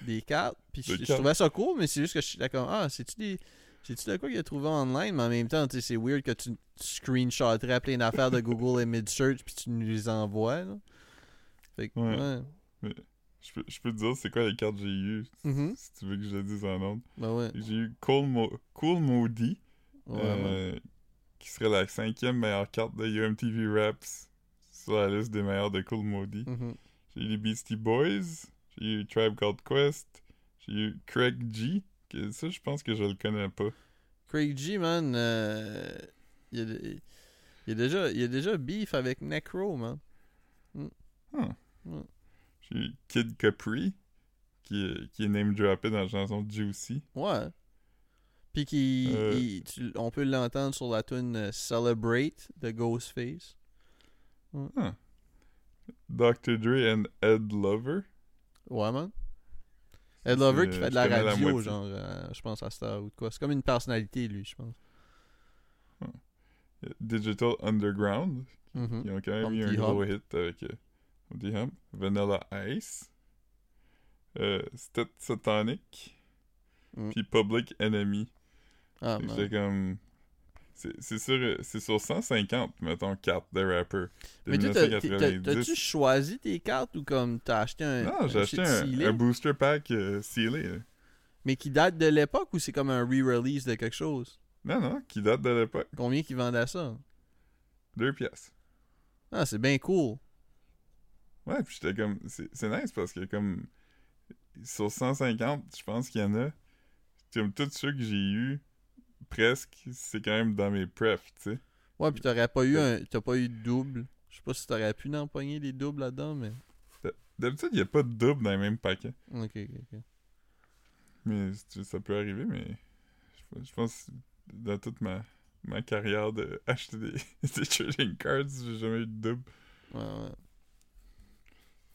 Des cartes. Puis je, trouvais ça cool, mais c'est juste que je suis d'accord. Ah, c'est-tu des. C'est-tu de quoi qu'il a trouvé online, mais en même temps, tu sais, c'est weird que tu, tu screenshotterais plein d'affaires de Google Image Search, puis tu nous les envoies, là. Fait que, Ouais. ouais. Je peux, je peux te dire c'est quoi les cartes que j'ai eues, si tu veux que je le dise en ordre? Ben ouais. J'ai eu Cool, Mo cool Moody. Ouais, Euh, qui serait la cinquième meilleure carte de UMTV Raps sur la liste des meilleurs de Cool Modi. Mhm. J'ai eu les Beastie Boys, j'ai eu Tribe Called Quest, j'ai eu Craig G, que ça je pense que je le connais pas. Craig G, man, euh, il, y a, il y a déjà, il a déjà beef avec Necro, man. J'ai eu Kid Capri, qui est, qui est name droppé dans la chanson Juicy. Ouais. Puis qui, Euh. on peut l'entendre sur la tune euh, Celebrate de Ghostface. Dr. Dre and Ed Lover. Ouais, man. Ed Lover qui euh, fait de la radio, genre, euh, je pense à Star ou de quoi. C'est comme une personnalité, lui, je pense. Digital Underground, Mhm. qui ont quand même eu un gros hit avec euh. Vanilla Ice. Euh, Stet Satanic. Mm. Puis Public Enemy. Ah. J'étais comme. C'est sur, euh, sur 150, mettons, cartes de rappers. De Mais toi, t'as- t'as- t'as- 1990. t'as-tu choisi tes cartes ou comme t'as acheté un, Non, j'ai acheté un, booster pack euh, là. mais qui date de l'époque ou c'est comme un re-release de quelque chose? Non, non, qui date de l'époque. Combien qui vendait ça? Deux pièces. Ah, c'est bien cool. Ouais, puis j'étais comme. C'est c'est nice parce que, comme. Sur 150, je pense qu'il y en a. Comme tous ceux que j'ai eu presque, c'est quand même dans mes prefs, tu sais. Ouais, pis t'aurais pas eu un. T'as pas eu de double. Je sais pas si t'aurais pu empoigner les doubles là-dedans, mais. D'habitude, il n'y a pas de double dans les mêmes paquets. Ok, ok, ok. Mais ça peut arriver, mais je, pense que dans toute ma, ma carrière de acheter des, des trading cards, j'ai jamais eu de double. Ouais, ouais.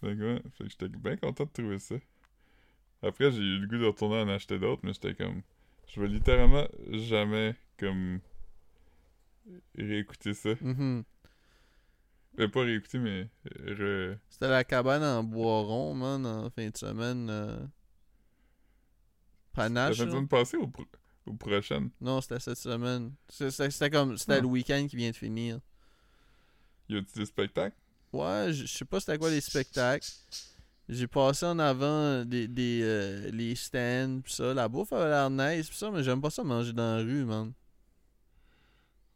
Fait que, ouais, fait que j'étais bien content de trouver ça. Après, j'ai eu le goût de retourner en acheter d'autres, mais j'étais comme. Je vais littéralement jamais, comme. réécouter ça. Mhm. Euh, pas réécouter, mais. Re... C'était la cabane en bois rond, man, en fin de semaine. euh, La Panache. fin de semaine passée ou, pro- ou prochaine? Non, c'était cette semaine. C'était comme. C'était Ah. le week-end qui vient de finir. Y a-tu des spectacles? Ouais, je je sais pas c'était quoi les spectacles. J'ai passé en avant des, des euh, les stands pis ça. La bouffe avait l'air nice pis ça, mais j'aime pas ça manger dans la rue, man.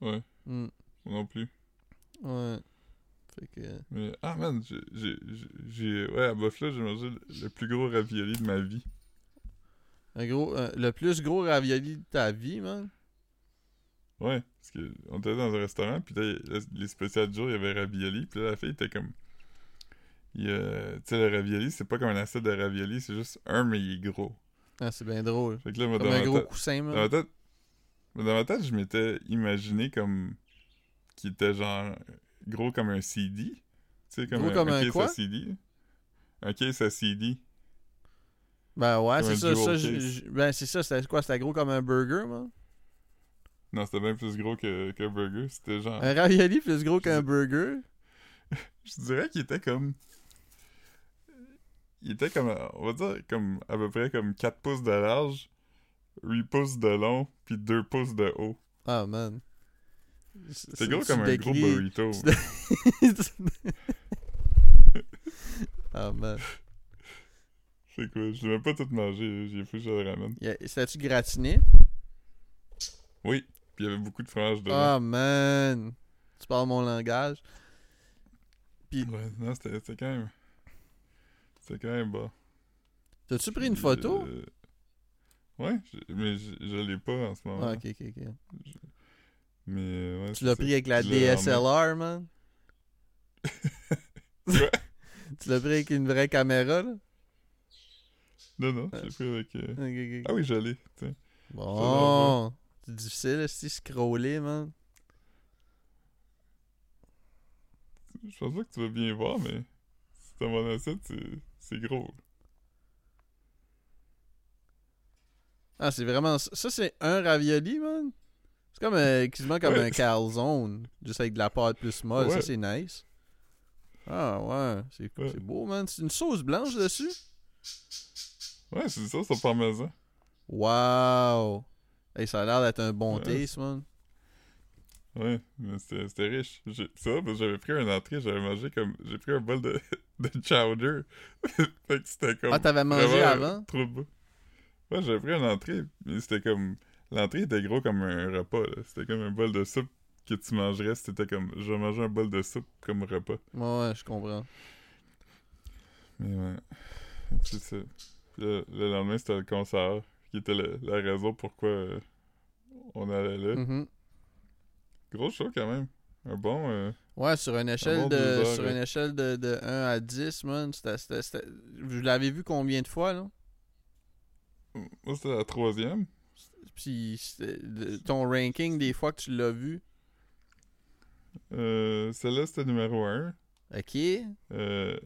Ouais, moi non plus. Ouais. Fait que. Mais, ah man, j'ai. Ouais, à Buffalo, j'ai mangé le, le plus gros ravioli de ma vie. Un gros, euh, le plus gros ravioli de ta vie, man? Ouais, parce que on était dans un restaurant, puis là, les spéciales du jour, il y avait ravioli, puis là, la fille était comme. A- Tu sais, le ravioli, c'est pas comme un assiette de ravioli, c'est juste un, mais il est gros. Ah, c'est bien drôle. Fait que là, moi, Comme dans un ma gros tête- coussin, Dans ma tête, dans ma tête, je m'étais imaginé comme. qu'il était genre. gros comme un CD. Tu sais, comme Gros un, comme un un case quoi? à CD. Un case à CD. Ben ouais, c'est ça. ben c'est ça, c'était quoi? C'était gros comme un burger, man? Non, c'était bien plus gros que- qu'un burger. C'était genre. Un ravioli plus gros qu'un burger? Je dirais qu'il était comme. Il était comme. On va dire comme à peu près comme 4 pouces de large, 8 pouces de long, puis 2 pouces de haut. Ah, man. C'était gros comme un gros burrito. ah, man. C'est quoi? Je l'ai même pas tout mangé, j'ai que je le ramène. C'était-tu gratiné? Oui, puis il y avait beaucoup de fromage dedans. Ah, man. Tu parles mon langage. Puis, Ouais, non, c'était quand même. C'était quand même bas. t'as-tu pris une photo? Euh, Ouais, mais je, je l'ai pas en ce moment. Ah, ok, ok, ok. Mais euh, ouais, Tu c'est l'as pris avec la. DSLR, man? Tu l'as pris avec une vraie caméra, là? Non, non, je l'ai pris avec. euh. Ah oui, je l'ai. tiens. Bon. C'est difficile, si scroller, man? Je pense pas que tu vas bien voir, mais si t'as mon assiette, c'est- c'est gros. Ah, c'est vraiment. Ça, c'est un ravioli, man? C'est comme euh, quasiment comme Ouais. un calzone, juste avec de la pâte plus molle. Ça, c'est nice. Ah, ouais. C'est Ouais. beau, man. C'est une sauce blanche dessus? Ouais, c'est ça, c'est parmesan. Wow! Hey, ça a l'air d'être un bon taste, man. Ouais, mais c'était riche. Que j'avais pris un entrée, j'avais mangé comme. J'ai pris un bol de, de chowder. fait que c'était comme. Ah, t'avais mangé vraiment avant? Trop beau. Ouais, j'avais pris un entrée, mais c'était comme. L'entrée était gros comme un repas, là. C'était comme un bol de soupe que tu mangerais. C'était comme. Je vais manger un bol de soupe comme repas. Ouais, ouais, je comprends. Mais ouais. C'est ça. Le, le lendemain, c'était le concert, qui était le- la raison pourquoi euh, on allait là. Mhm. Gros show quand même. Un bon. euh, Ouais, sur une échelle bon de heures, sur ouais. une échelle de, de 1 à 10, man, c'était c'était- c'était- vous l'avez vu combien de fois là? Moi, c'était la troisième. Puis le- ton ranking des fois que tu l'as vu? Euh, Celle-là, c'était numéro un. OK. Euh,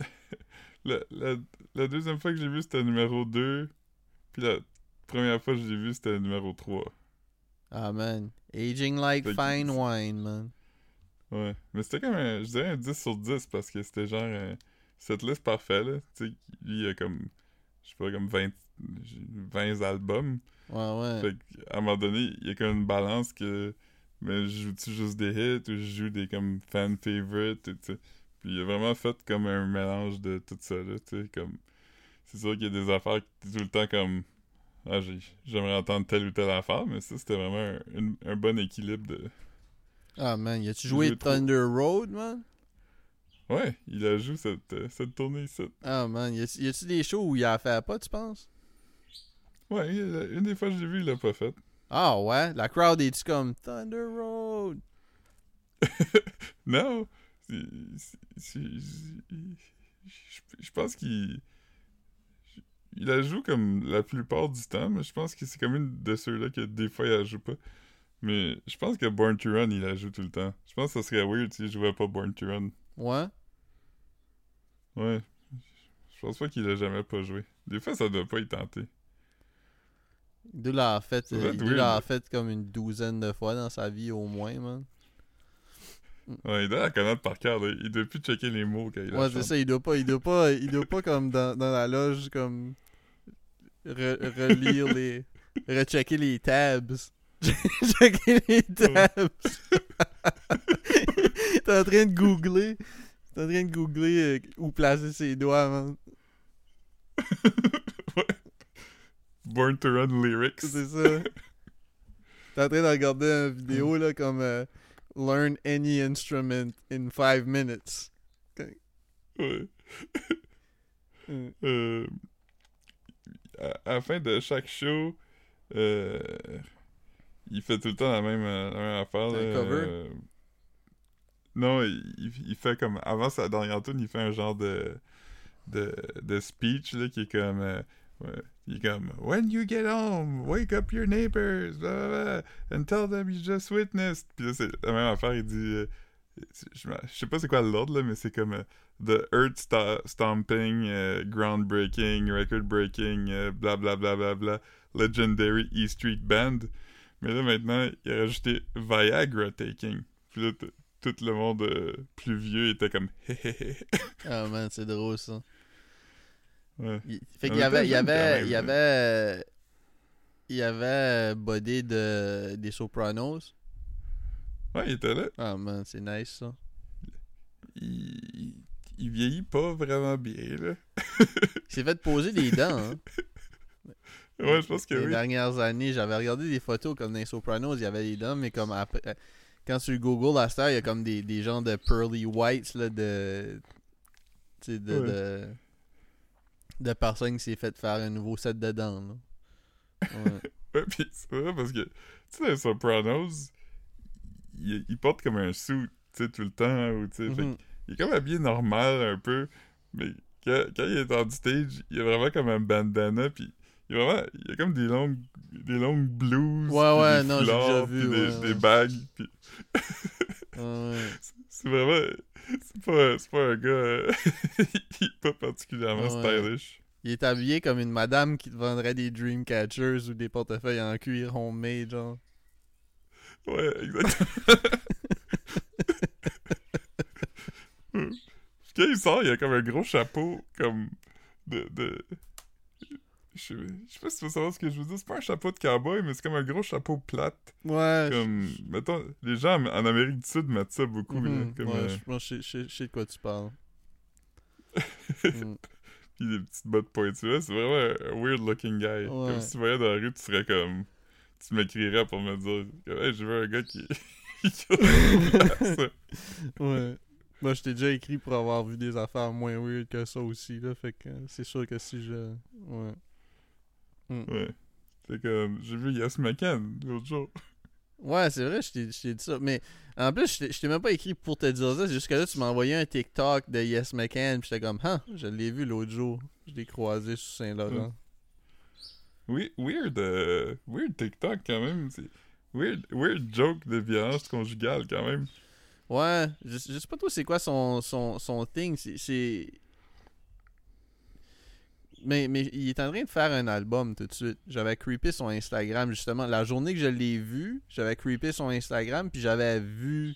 la, la, la deuxième fois que j'ai vu, c'était numéro 2. Puis la première fois que j'ai vu, c'était numéro 3. Ah man, aging like que- fine wine, man. Ouais. Mais c'était comme un, je dirais un 10 sur 10 parce que c'était genre euh, cette liste parfaite, là. Tu sais, lui, il a comme, je sais pas, comme 20, 20 albums. Ouais, ouais. Fait qu'à un moment donné, il y a comme une balance que, mais je joue-tu juste des hits ou je joue des comme fan favorites, et tu sais. Puis il a vraiment fait comme un mélange de tout ça, là, tu sais, comme... C'est sûr qu'il y a des affaires qui tout le temps comme... Ah, j'ai- j'aimerais entendre telle ou telle affaire, mais ça, c'était vraiment un, une- un bon équilibre de... Ah man, y a-tu joué trop. Thunder Road, man? Ouais, il a joué cette, euh, cette tournée ici. Ah man, y a-tu des shows où il a fait pas, tu penses? Ouais, une des fois que j'ai vu, il l'a pas fait. Ah ouais? La crowd est-tu comme Thunder Road? non. Je pense qu'il. Il la joue comme la plupart du temps, mais je pense que c'est comme une de ceux-là que des fois il la joue pas. Mais je pense que Born to Run, il la joue tout le temps. Je pense que ça serait weird s'il jouait pas Born to Run. Ouais? Ouais. Je pense pas qu'il l'a jamais pas joué. Des fois, ça doit pas y tenter. Il doit l'avoir fait, euh, il l'avoir fait comme une douzaine de fois dans sa vie au moins, man. Ouais, il doit la connaître par cœur. Il doit plus checker les mots quand il la Ouais, c'est ça, il doit pas, il doit pas, il doit pas comme dans, dans la loge, comme re- relire les, rechecker les tabs. Checker les tabs. T'es en train de googler, t'es en train de googler euh, où placer ses doigts, man. ouais. Born to Run lyrics. C'est ça. T'es en train de regarder une vidéo, là, comme euh, Learn any instrument in five minutes. Ouais. Mm. Euh, à, la fin de chaque show, euh, il fait tout le temps la même, euh, la même affaire. Là, euh, non, il, il- il fait comme. Avant sa dernière tune, il fait un genre de, de, de speech là, qui est comme. euh, ouais, il est comme When you get home, wake up your neighbors, blah, blah, blah, and tell them you just witnessed. Puis là, c'est la même affaire, il dit. Euh, je, sais pas c'est quoi l'ordre, là, mais c'est comme. euh, The Earth Stomping, euh, Groundbreaking, Record Breaking, euh, bla bla bla bla bla, Legendary E Street Band. Mais là maintenant, il a rajouté Viagra Taking. Puis là, tout le monde euh, plus vieux était comme. Ah man, c'est drôle ça. ouais. Il- fait qu'il y avait, il y avait, il y avait, il y avait Buddy de, des Sopranos. Ouais, il était là. Ah man, c'est nice ça. Il, il vieillit pas vraiment bien, là. Il s'est fait poser des dents. Hein. Ouais, je pense que les oui. dernières années, j'avais regardé des photos comme dans les Sopranos, il y avait des dents, mais comme après, euh, quand tu Google à heure, il y a comme des, des genres de pearly whites là, de, tu sais, de, Ouais. de, de personnes qui s'est fait faire un nouveau set de dents. là. Ouais. Ouais, pis c'est vrai parce que, tu sais, dans les Sopranos, il, il porte comme un suit, tu sais, tout le temps, ou tu sais, Mhm. il est comme habillé normal un peu, mais quand, quand il est en stage, il a vraiment comme un bandana, puis il a vraiment, il a comme des longues, des longues blouses, Ouais, ouais, des non, j'ai déjà vu, puis des, ouais, des bagues, puis Ouais. c'est vraiment, c'est pas, c'est pas un gars, euh, il est pas particulièrement stylish. Il est habillé comme une madame qui te vendrait des Dreamcatchers ou des portefeuilles en cuir homemade, genre. Ouais, exactement. Quand il sort, il a comme un gros chapeau, comme de. de... Je sais, je sais pas si tu veux savoir ce que je veux dire. C'est pas un chapeau de cowboy, mais c'est comme un gros chapeau plate. Ouais. Comme, mettons, les gens en Amérique du Sud mettent ça beaucoup. Mhm, comme, ouais, euh, je je sais- je je de quoi tu parles. Mm. Puis des petites bottes pointues. C'est vraiment un weird looking guy. Ouais. Comme si tu voyais dans la rue, tu serais comme. Tu m'écrirais pour me dire Hey, je veux un gars qui. Ouais. Moi, je t'ai déjà écrit pour avoir vu des affaires moins weird que ça aussi, là. Fait que c'est sûr que si je. Ouais. Ouais. C'est comme. J'ai vu Yes McCann l'autre jour. Ouais, c'est vrai, je t'ai dit ça. Mais en plus, je t'ai- même pas écrit pour te dire ça. C'est juste que là, tu m'as envoyé un TikTok de Yes McCann. Puis j'étais comme, ah, je l'ai vu l'autre jour. Je l'ai croisé sur Saint-Laurent. Weird. euh, weird TikTok quand même. Weird, weird joke de violence conjugale quand même. Ouais, je, sais pas trop c'est quoi son, son, son thing. C'est. Mais, mais il est en train de faire un album tout de suite. J'avais creepé son Instagram justement. La journée que je l'ai vu, j'avais creepé son Instagram, puis j'avais vu.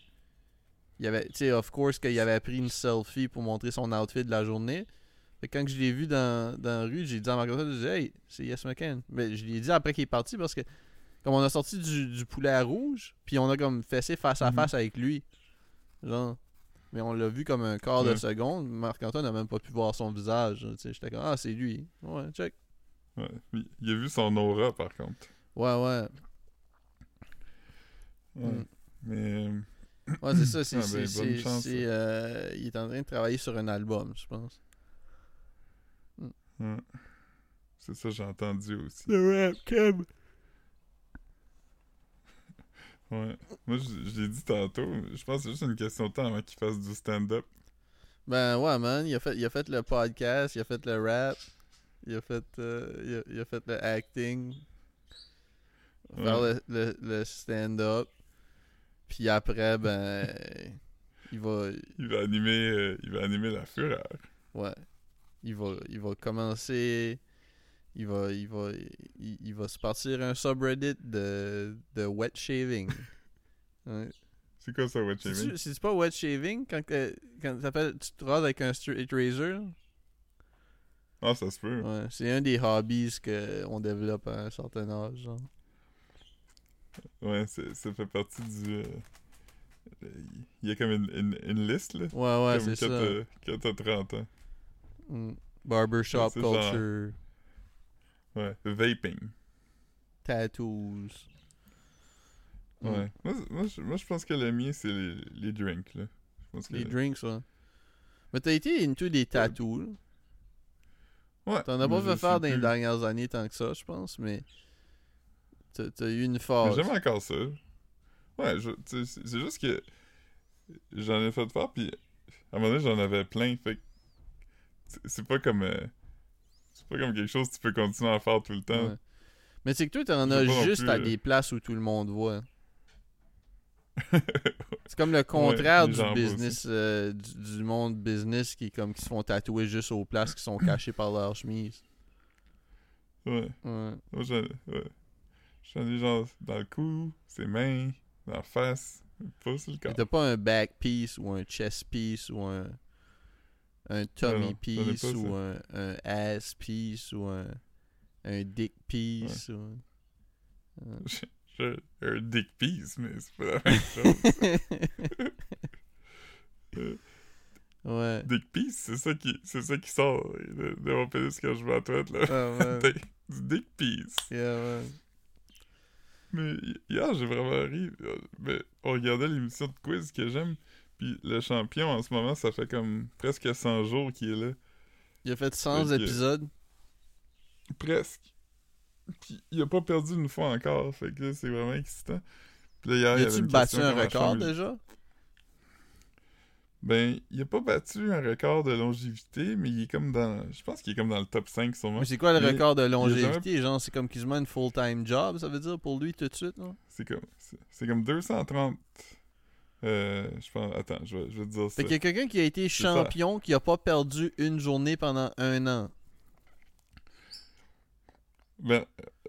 Il y avait, tu sais, of course, qu'il avait pris une selfie pour montrer son outfit de la journée. Quand je l'ai vu dans, dans la rue, j'ai dit à Marc j'ai dit, Hey, c'est Yes McCann. Mais je l'ai dit après qu'il est parti parce que, comme on a sorti du, du poulet à rouge, puis on a comme fessé face à Mhm. face avec lui. Genre. Mais on l'a vu comme un quart de seconde. Marc-Antoine n'a même pas pu voir son visage. J'étais comme, ah, c'est lui. Ouais, check. Ouais. Il, a vu son aura par contre. Ouais, ouais. Ouais. Mm. Mais. Ouais, c'est ça. C'est, Ah, ben, euh, il est en train de travailler sur un album, je pense. Ouais. C'est ça, j'ai entendu aussi. Le rap cam. Ouais. Moi, je, je l'ai dit tantôt, je pense que c'est juste une question de temps avant qu'il fasse du stand-up. Ben ouais, man. Il a, fait, il a fait le podcast, il a fait le rap, il a fait, euh, il a, il a fait le acting, faire Ouais. le, le, le stand-up. Puis après, ben. il va. Il va animer, euh, il va animer la fureur. Ouais. Il va, il va commencer. Il va, il va, il, il va se partir un subreddit de, de wet shaving. Ouais. C'est quoi ça, Wet Shaving? C'est pas wet shaving? Quand, tu te rases avec un straight razor? Ah, ça se peut. Ouais, c'est un des hobbies qu'on développe à un certain âge. genre. Ouais, ça fait partie du. euh, Il y a comme une, une, une liste, là. Ouais, ouais, c'est ça. Quand t'as 30 ans. Mm. Barbershop genre- culture, Ouais. Vaping. tattoos. Mm. Ouais. Moi, c- moi, je, moi, je pense que le mien, c'est les, les drinks, là. Je pense que Les drinks, ouais. Mais t'as été into des tattoos. là. Ouais. T'en as pas fait faire dans les dernières années tant que ça, je pense, mais. T'as eu une phase. J'aime encore ça. Ouais, c'est juste que j'en ai fait faire, puis à un moment donné, j'en avais plein, fait que c'est- pas comme... euh, c'est pas comme quelque chose que tu peux continuer à faire tout le temps. Ouais. Mais c'est que toi, t'en as juste plus, à euh. des places où tout le monde voit. C'est comme le contraire du business, euh, du, du monde business qui comme qui se font tatouer juste aux places qui sont cachées par leur chemise. Ouais. Ouais. Moi, j'en ouais. Ai genre dans le cou, ses mains, dans la face, pas sur le Mais corps. T'as pas un back piece ou un chest piece ou un un tummy ai piece pas, ou un, un ass piece ou un un dick piece ou un- dick piece, mais c'est pas la même chose. ouais. dick piece, c'est ça qui c'est ça qui sort de, de mon pénis quand je vais à toilette, là. Ah, ouais. Du dick piece. Yeah, ouais. Mais hi- hier, j'ai vraiment ri. Euh, Mais on regardait l'émission de quiz que j'aime. Puis le champion, en ce moment, ça fait comme presque 100 jours qu'il est là. Il a fait 100 Fait que- épisodes. Presque. Puis il a pas perdu une fois encore. Fait que c'est vraiment excitant. Puis là, hier, il As-tu une battu un record déjà? Ben, il a pas battu un record de longévité, mais il est comme dans. Je pense qu'il est comme dans le top 5 sûrement. Mais c'est quoi le Mais record de longévité? Genre, c'est comme quasiment une full-time job, ça veut dire, pour lui tout de suite, non? C'est comme. C'est comme 230. Euh, je pense. Attends, je vais, je vais te dire ça. Fait qu'il y a quelqu'un qui a été champion qui a pas perdu une journée pendant un an. Ben,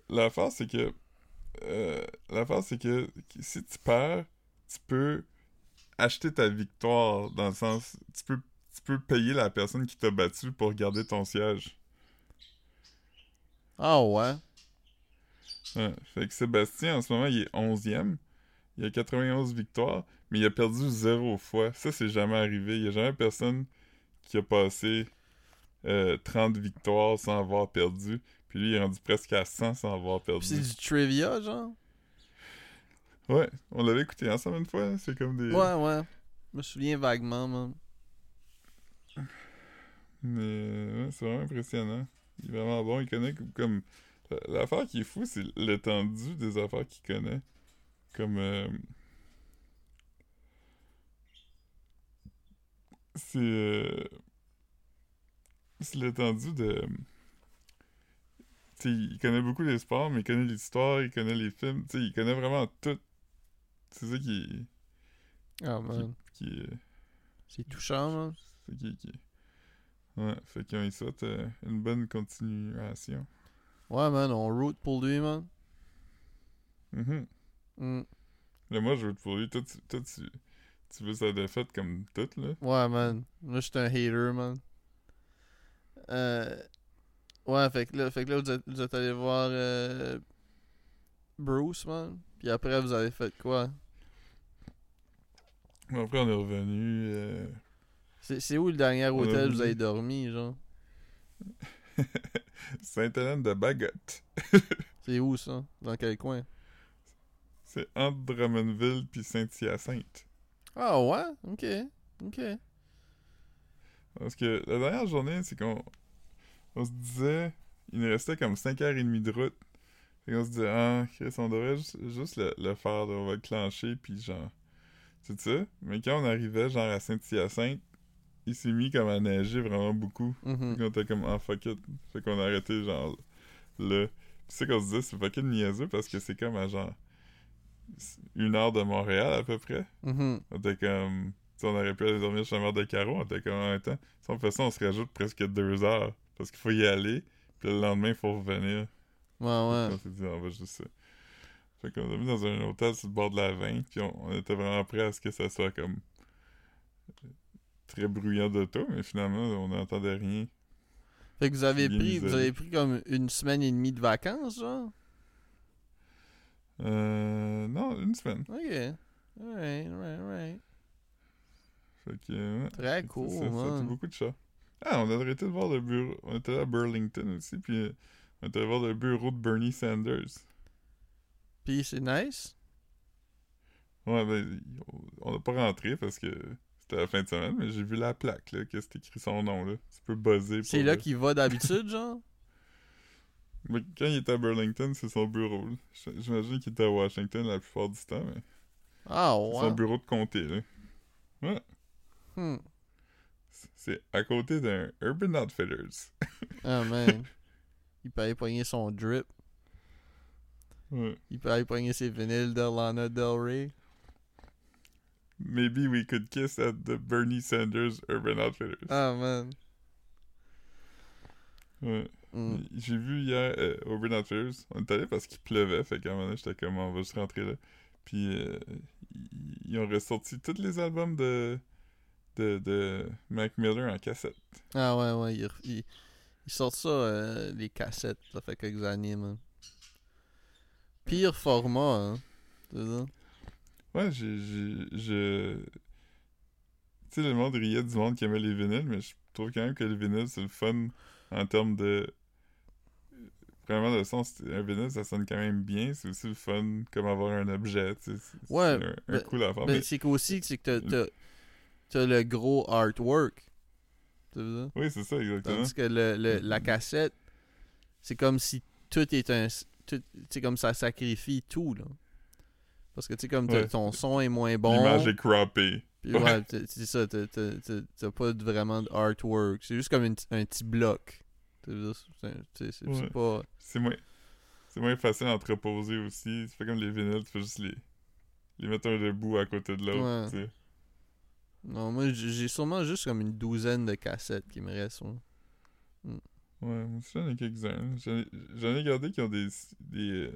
l'affaire, c'est que. Euh, l'affaire, c'est que que si tu perds, tu peux acheter ta victoire. Dans le sens. Tu peux, tu peux payer la personne qui t'a battu pour garder ton siège. Ah ouais? Ouais. Fait que Sébastien, en ce moment, il est 11e. Il a 91 victoires, mais il a perdu zéro fois. Ça, c'est jamais arrivé. Il y a jamais personne qui a passé euh, 30 victoires sans avoir perdu. Puis lui, il est rendu presque à 100 sans avoir perdu. c'est du trivia, genre? Ouais, on l'avait écouté ensemble une fois. hein. C'est comme des. Ouais, ouais. Je me souviens vaguement, man. Mais euh, ouais, c'est vraiment impressionnant. Il est vraiment bon. Il connaît comme. comme- L'affaire qui est fou, c'est l'étendue des affaires qu'il connaît. Comme. euh, C'est. euh, C'est l'étendue de. Tu sais, il connaît beaucoup les sports, mais il connaît l'histoire, il connaît les films. Tu sais, il connaît vraiment tout. C'est ça qui. Ah, man. qui est. C'est touchant, man. C'est qui, qui... Ouais, fait qu'on lui souhaite euh, une bonne continuation. Ouais, man, on root pour lui, man. Mhm. Mm. Là, moi, je veux pour lui. Toi, tu, toi, tu, tu veux sa défaite comme toute, là? Ouais, man. Moi, je suis un hater, man. Euh... Ouais, fait que là, fait que là vous, êtes, vous êtes allé voir euh, Bruce, man. Puis après, vous avez fait quoi? Après, on est revenu. euh, C'est où le dernier On hôtel où vous avez dormi, genre? Sainte-Hélène de Bagotte. C'est où, ça? Dans quel coin? C'est entre Drummondville puis Saint-Hyacinthe. Ah ouais? Ok. Ok. Parce que la dernière journée, c'est qu'on on se disait, il nous restait comme 5h30 de route. Fait qu'on se dit, ah, Chris, on devrait juste, juste le, le faire, là, on va le clencher, puis genre. C'est ça. Mais quand on arrivait, genre, à Saint-Hyacinthe, il s'est mis comme à neiger vraiment beaucoup. Puis on était comme, ah, fuck it. Fait qu'on a arrêté, genre, là. Puis c'est qu'on se disait, c'est fucking niaiseux parce que c'est comme à genre. Une heure de Montréal à peu près. Mhm. On était comme. sais, on aurait pu aller dormir chez la mère de Caro, on était comme en même temps. Si on fait ça, on se rajoute presque deux heures. Parce qu'il faut y aller, puis le lendemain, il faut revenir. Ouais, ouais. On s'est dit, on va juste ça. Fait qu'on a mis dans un hôtel sur le bord de la 20, puis on, on était vraiment prêt à ce que ça soit comme. très bruyant d'auto, mais finalement, on n'entendait rien. Fait que vous avez pris, vous avez pris comme une semaine et demie de vacances, genre? Euh. Non, une semaine. Ok. Alright, alright, alright. Fait que. ouais. Très cool, Ça, ça, beaucoup de chats. Ah, on a arrêté de voir le bureau. On était à Burlington aussi, puis euh, on était voir le bureau de Bernie Sanders. Puis c'est nice? Ouais, ben, on n'a pas rentré parce que c'était la fin de semaine, mais j'ai vu la plaque, là, que c'était écrit son nom, là. Tu peux buzzer. C'est là euh, qu'il va d'habitude, genre? Mais quand il était à Burlington, c'est son bureau, J'imagine qu'il était à Washington la plupart du temps, mais Ah, c'est son ouais. bureau de comté, là. Hmm. C'est- C'est à côté d'un Urban Outfitters. Ah, man. Il peut aller pogner son drip. Ouais. Il peut aller pogner ses vinyles de Lana Del Rey. Maybe we could kiss at the Bernie Sanders Urban Outfitters. Ah, man. Ouais. Hmm. J'ai vu hier euh, Outfitters, on est allé parce qu'il pleuvait, fait qu'à un moment donné, j'étais comme, on va juste rentrer là. Puis, euh, ils- ils ont ressorti tous les albums de, de, de Mac Miller en cassette. Ah, ouais, ouais. Il, il, il sort ça, euh, les cassettes, ça fait quelques années, man. Pire format, hein. C'est ça? Ouais, j'ai. Je. Tu sais, le monde riait du monde qui aimait les vinyles, mais je trouve quand même que le vinyle, c'est le fun en termes de. Vraiment, le son, un vinyle, ça sonne quand même bien. C'est aussi le fun comme avoir un objet, tu sais. c'est- Ouais, C'est un, un ben- cool affaire. Ben, mais- c'est qu'aussi, c'est que t'as- t'as, t'as le gros artwork. C'est ça? Oui, c'est ça, exactement. Tandis que le, le- la cassette, c'est comme si tout est un. tout- C'est comme ça sacrifie tout, là. Parce que, tu sais, comme Ouais. ton son est moins bon. L'image est croppée. Puis Ouais. c'est ça, t'as- t'as t'as- t'as pas de- vraiment d'artwork. C'est juste comme une- un petit bloc. C'est Ouais. pas. Moins, c'est moins facile à entreposer aussi. C'est pas comme les vinyles, tu peux juste les, les mettre un debout à côté de l'autre. Ouais. Non, moi j'ai sûrement juste comme une douzaine de cassettes qui me restent. ouais. Ouais, moi aussi j'en ai quelques-uns. là. J'en ai, j'en ai gardé qui ont des, des, euh,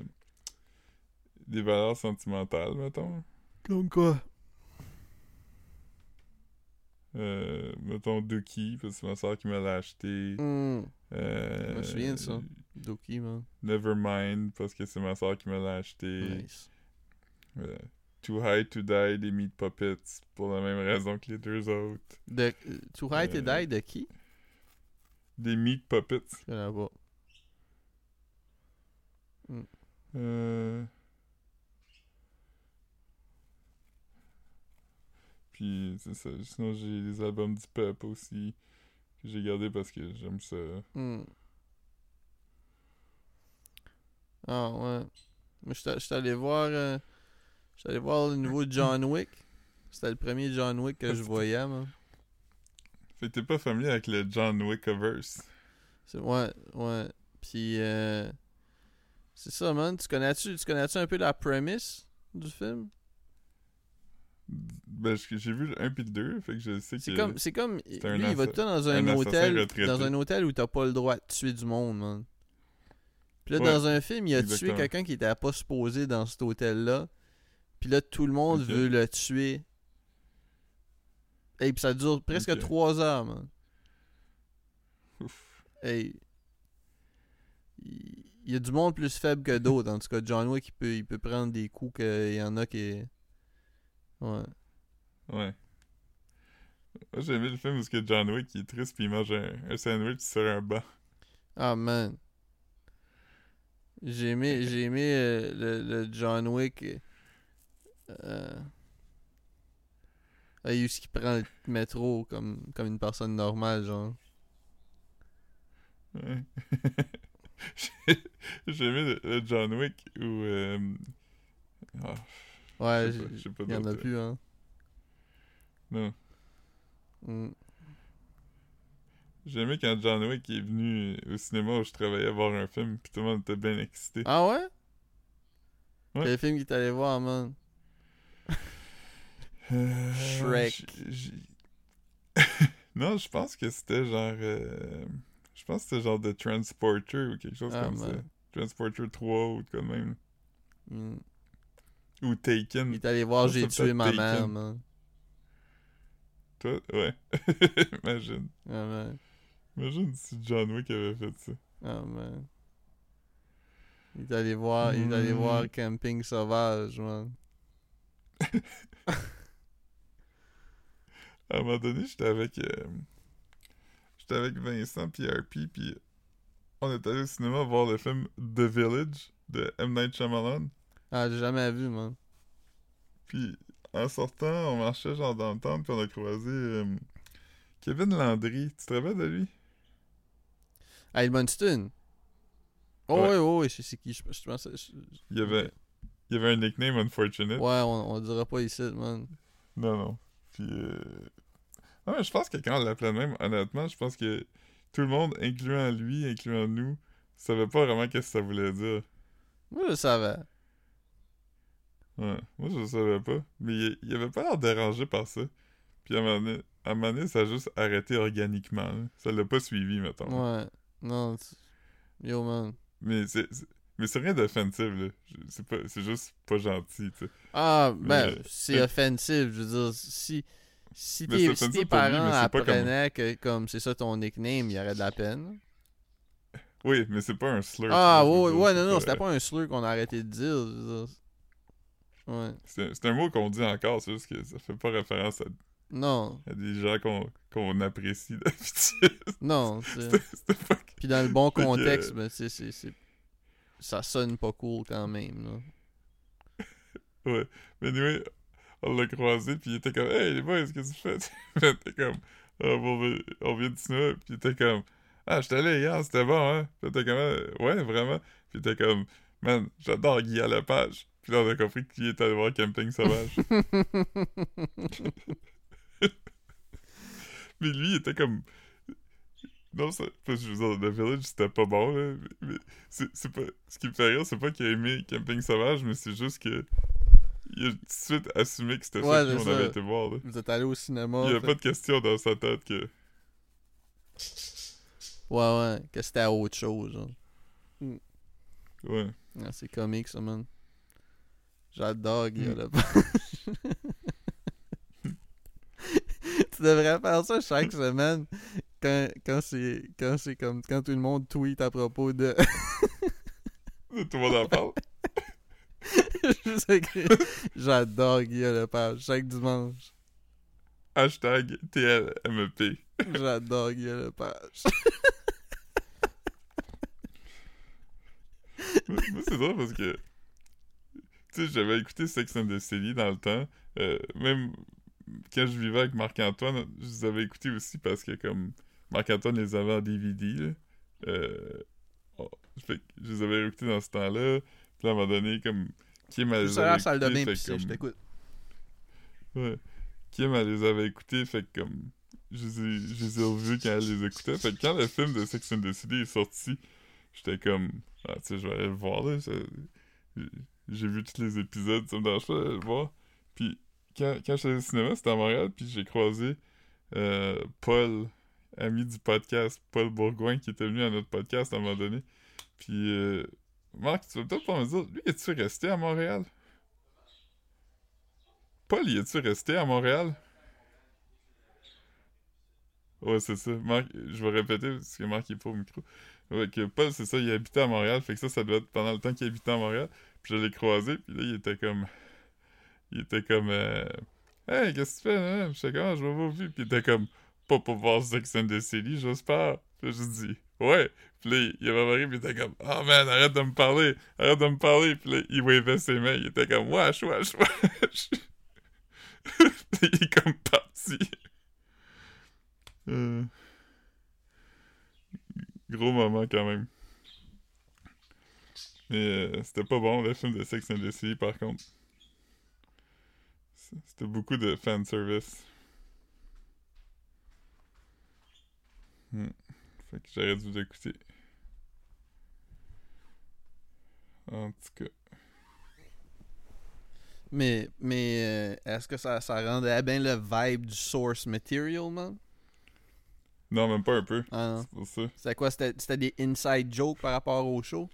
des valeurs sentimentales, mettons. Comme quoi? Euh, mettons Dookie, parce que c'est ma soeur qui me l'a acheté. Hmm, Euh, Je me souviens de ça. Doki, man. Nevermind, parce que c'est ma soeur qui me l'a acheté. Nice. Euh, Too High to Die des Meat Puppets, pour la même raison que les deux autres. De, euh, Too High to Die de qui? Des Meat Puppets. Je connais pas. Euh... Puis, c'est ça. Sinon, j'ai les albums du peuple aussi, que j'ai gardé parce que j'aime ça. Hmm. Ah ouais. Moi j'étais j'étais allé voir. euh, allé voir le nouveau John Wick. C'était le premier John Wick que je voyais, man. Fait que t'es pas familier avec le John Wickiverse. C'est- Ouais, ouais. Puis, euh, c'est ça, man. Tu connais-tu tu connais un peu la premise du film? Ben, j'ai vu le 1 puis le 2, fait que je sais que... C'est comme, c'est comme, lui, un il va tout le temps dans un, un hôtel, retraité. dans un hôtel où t'as pas le droit de tuer du monde, man. Puis là, Ouais, dans un film, il a tué quelqu'un qui était pas supposé dans cet hôtel-là. Puis là, tout le monde veut le tuer. Et puis ça dure presque Ok. trois heures, man. Ouf. Hey. Il il y a du monde plus faible que d'autres. En tout cas, John Wick, il peut, il peut prendre des coups qu'il y en a qui. Ouais. Ouais. Moi, j'ai aimé le film parce que John Wick, il est triste puis il mange un, un sandwich sur un banc. Ah, man. J'ai aimé, j'ai aimé euh, le, le John Wick. Euh, euh, où qui prend le métro comme, comme une personne normale, genre. Ouais. J'ai aimé le, le John Wick où. euh, ah, Ouais, j'ai- il y en a plus, hein. non. Mm. J'ai aimé quand John Wick est venu au cinéma où je travaillais voir un film, puis tout le monde était bien excité. Ah ouais? Ouais. Quel film qu'il t'allait voir, man? Euh, Shrek. j- j- non, je pense que c'était genre. euh, Je pense que c'était genre The Transporter ou quelque chose Ah, comme ça. Transporter 3 ou comme même. Mm. Ou Taken. Il est allé voir J'ai tué ma mère, man. Toi, ouais. Imagine. Ah, man. Imagine si John Wick avait fait ça. Ah, man. Il est allé voir, il est allé Mm. voir Camping Sauvage, man. À un moment donné, j'étais avec. euh, J'étais avec Vincent puis RP, puis on est allé au cinéma voir le film The Village de M. Night Shyamalan. Ah, j'ai jamais vu, man. Puis en sortant, on marchait genre dans le temple, puis on a croisé euh, Kevin Landry. Tu te rappelles de lui? Ah, Edmundston. Oh, Ouais. ouais, je sais qui. Je, je pense. je- Il y avait, il y avait un nickname Unfortunate. Ouais, on, on dira pas ici, man. Non, non. Puis. Euh... Non, mais je pense que quand on l'appelait même, honnêtement, je pense que tout le monde, incluant lui, incluant nous, savait pas vraiment qu'est-ce que ça voulait dire. Moi, je savais. Ouais, moi je le savais pas. Mais il, il avait pas l'air dérangé par ça. Puis à un moment donné, à un moment donné, ça a juste arrêté organiquement. là. Ça l'a pas suivi, mettons. Ouais. Non, Yo, man. Mais c'est mais c'est rien d'offensif, là. C'est pas c'est juste pas gentil, tu sais. Ah, ben, Mais- c'est offensif. Je veux dire, si, si, tes, si tes lui, parents pas comme- apprenaient que comme c'est ça ton nickname, il y aurait de la peine. Oui, mais c'est pas un slur. Ah, ouais, ouais, non, non, c'était pas un slur qu'on a arrêté de dire. Ouais. C'est un mot qu'on dit encore, c'est juste que ça fait pas référence à, Non, à des gens qu'on qu'on apprécie d'habitude. non. c'est- pas... Puis dans le bon contexte, ben, c'est, ça sonne pas cool quand même. Là. Ouais. Mais anyway, on l'a croisé, puis il était comme « Hey, les boys, qu'est-ce que tu fais? » était comme bon, ben, on vient du cinéma. » Puis il était comme « Ah, j'étais allé hier, c'était bon, hein? » Puis comme Ouais, vraiment? » Puis il était comme « Man, j'adore Guy à la page. » Puis là, on a compris qu'il était allé voir Camping Sauvage. Mais lui, il était comme... Non, ça... Parce que je veux dire, The Village, c'était pas bon, là. Mais c'est c'est pas... Ce qui me fait rire, c'est pas qu'il a aimé Camping Sauvage, mais c'est juste que... Il a tout de suite assumé que c'était Ouais, ça qu'on avait été voir, là. Vous êtes allé au cinéma. Il y a fait- pas de question dans sa tête que... Ouais, ouais, que c'était à autre chose. genre. Ouais. Ah, c'est comique, ça, man. J'adore Guy Mm. Tu devrais faire ça chaque semaine quand, quand c'est quand c'est comme quand tout le monde tweet à propos de Tout le monde en parle. J'adore Guy Lepage chaque dimanche Hashtag TLMEP. j'adore Guy Lepage moi, c'est drôle parce que... J'avais écouté Sex and the City dans le temps. Euh, même quand je vivais avec Marc-Antoine, je les avais écoutés aussi parce que, comme... Marc-Antoine les avait en DVD, là. Euh... oh, fait je les avais écoutés dans ce temps-là. Puis là, à un moment donné, comme... Kim, elle les avait salle de bain comme- je t'écoute Ouais. Kim, elle les avait écoutés, fait que comme. Je les ai, je les ai revus quand elle les écoutait. Fait que quand le film de Sex and the City est sorti, j'étais comme. Ah, tu sais, je vais aller le voir, là. J'ai vu tous les épisodes, ça me dérange pas le voir. Puis quand, quand j'étais au cinéma, c'était à Montréal, puis j'ai croisé euh, Paul, ami du podcast, Paul Bourgoin, qui était venu à notre podcast à un moment donné. Puis. Euh, Marc, tu vas peut-être pas me dire, lui, es-tu resté à Montréal? Paul, y es-tu resté à Montréal? Ouais, c'est ça. Marc, je vais répéter parce que Marc est pas au micro. Ouais, que Paul, c'est ça, il habitait à Montréal. Fait que ça, ça doit être pendant le temps qu'il habitait à Montréal. Je l'ai croisé, puis là, il était comme. Il était comme. euh, Hey, qu'est-ce que tu fais, hein? Je sais comment, je vais vous. Puis il était comme. Pas pour voir Sex and the City, j'espère. Puis j'ai dit. Ouais. Puis là, il avait marre, puis il était comme. Oh man, arrête de me parler. Arrête de me parler. Puis là, il wavait ses mains. Il était comme. Wesh, wesh, wesh. Puis il est comme parti. Euh, Gros moment quand même. Mais euh, c'était pas bon, le film de Sex and the City, par contre. C'était beaucoup de fanservice. Hmm. Fait que j'aurais dû l'écouter. En tout cas. Mais, mais euh, est-ce que ça, ça rendait bien le vibe du source material, man? Non, même pas un peu. Ah. C'est pour ça. C'était quoi? C'était c'était des inside jokes par rapport au show?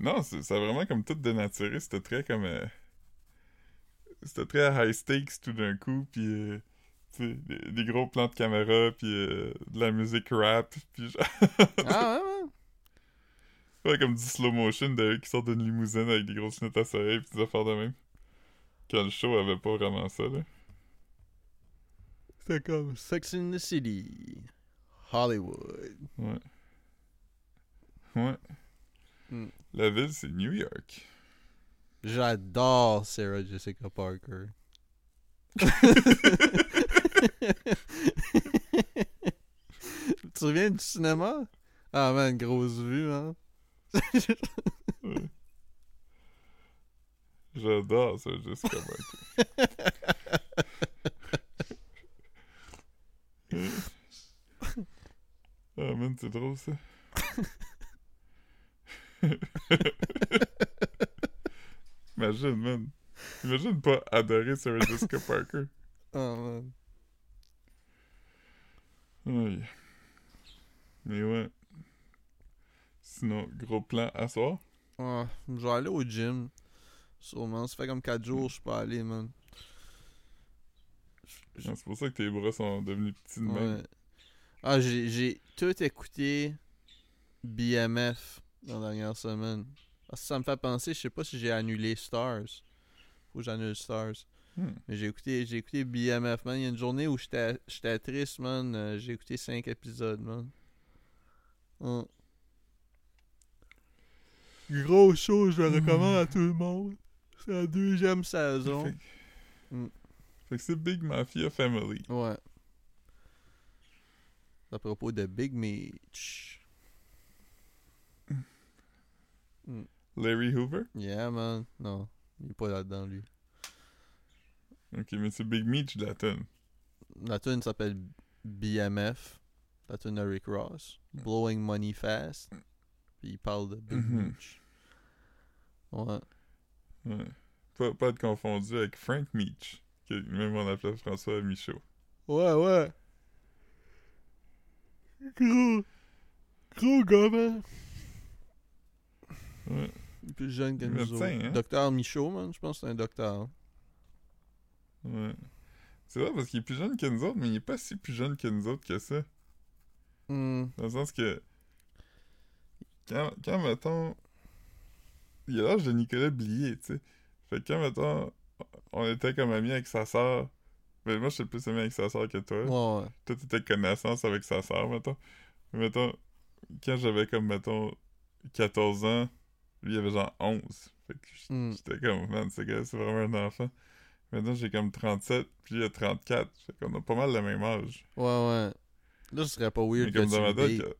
Non, c'est- ça a vraiment comme tout dénaturé. C'était très comme. euh, C'était très high stakes tout d'un coup, puis. euh, tu sais, des, des gros plans de caméra, puis euh, de la musique rap, puis genre. Ah ouais, ouais. ouais, comme du slow motion de eux qui sortent d'une limousine avec des grosses lunettes à soleil, puis des affaires de même. Quand le show avait pas vraiment ça, là. C'était comme Sex in the City. Hollywood. Ouais. Ouais. Hmm. La ville, c'est New York. J'adore Sarah Jessica Parker. tu te souviens du cinéma? Ah man, grosse vue, hein? Ouais. J'adore ça, Jessica Parker. Ah man, c'est drôle ça. Imagine, man. Imagine pas adorer Sarah Jessica Parker. Oh man. Aïe. Mais ouais. Sinon, gros plan à soir? Ah, je vais aller au gym. Sûrement. Ça fait comme 4 jours que je suis pas allé, man. Non, C'est pour ça que tes bras sont devenus petits de même. Ouais. Ah, j'ai j'ai tout écouté BMF dans la dernière semaine. Ça me fait penser, je sais pas si j'ai annulé Stars. Faut que j'annule Stars. Hmm. Mais j'ai écouté, j'ai écouté BMF, man. Il y a une journée où j'étais j'étais triste, man. Euh, j'ai écouté 5 épisodes, man. Hum. Gros show, je le recommande à tout le monde. C'est la deuxième saison. Fait, Hmm. fait que c'est Big Mafia Family. Ouais. À propos de Big Meech. Larry Hoover? Yeah, man. Non, il est pas là-dedans, lui. Ok, mais c'est Big Meech de la tune s'appelle BMF. La tune de Rick Ross. Blowing Money Fast. Puis il parle de Big. Meech. Ouais. Ouais. Pas, pas être confondu avec Frank Meech, que même on appelait François Michaud. Ouais, ouais. Gros. Gros gars, man. Ouais. Il est plus jeune que nous autres. hein? Docteur Michaud, man. Je pense que c'est un docteur. Ouais. C'est vrai parce qu'il est plus jeune que nous autres, mais il est pas si plus jeune que nous autres que ça. Hmm. Dans le sens que. Quand, quand mettons. Il a l'âge de Nicolas Blier, tu sais. Fait que quand, mettons, on était comme amis avec sa soeur. Ben, moi, je suis plus ami avec sa soeur que toi. Ouais, ouais. Toi, t'étais connaissance avec sa soeur, mettons. Mais mettons, quand j'avais comme, mettons, 14 ans, lui, il avait genre 11. Fait que Hmm. j'étais comme, man, ce c'est vraiment un enfant. Maintenant, j'ai comme 37, puis il a 34. Fait qu'on a pas mal le même âge. Ouais, ouais. Là, ce serait pas weird Mais que comme tu dans le dates. que-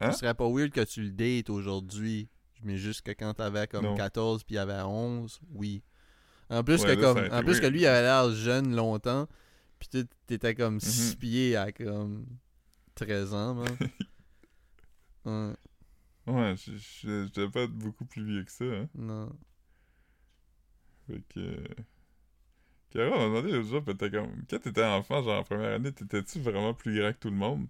Hein? Ce serait pas weird que tu le dates aujourd'hui. Mais juste que quand t'avais comme Non. 14 puis il avait 11, oui. En plus Ouais, que là, comme en plus weird. que lui il avait l'air jeune longtemps. Puis tu t'étais comme Mhm. 6 pieds à comme 13 ans, man. ouais, Ouais, je- devais pas être beaucoup plus vieux que ça, hein. non. Fait que... Caro, on m'a demandé l'autre jour, t'es comme... Quand t'étais enfant, genre en première année, t'étais-tu vraiment plus grand que tout le monde?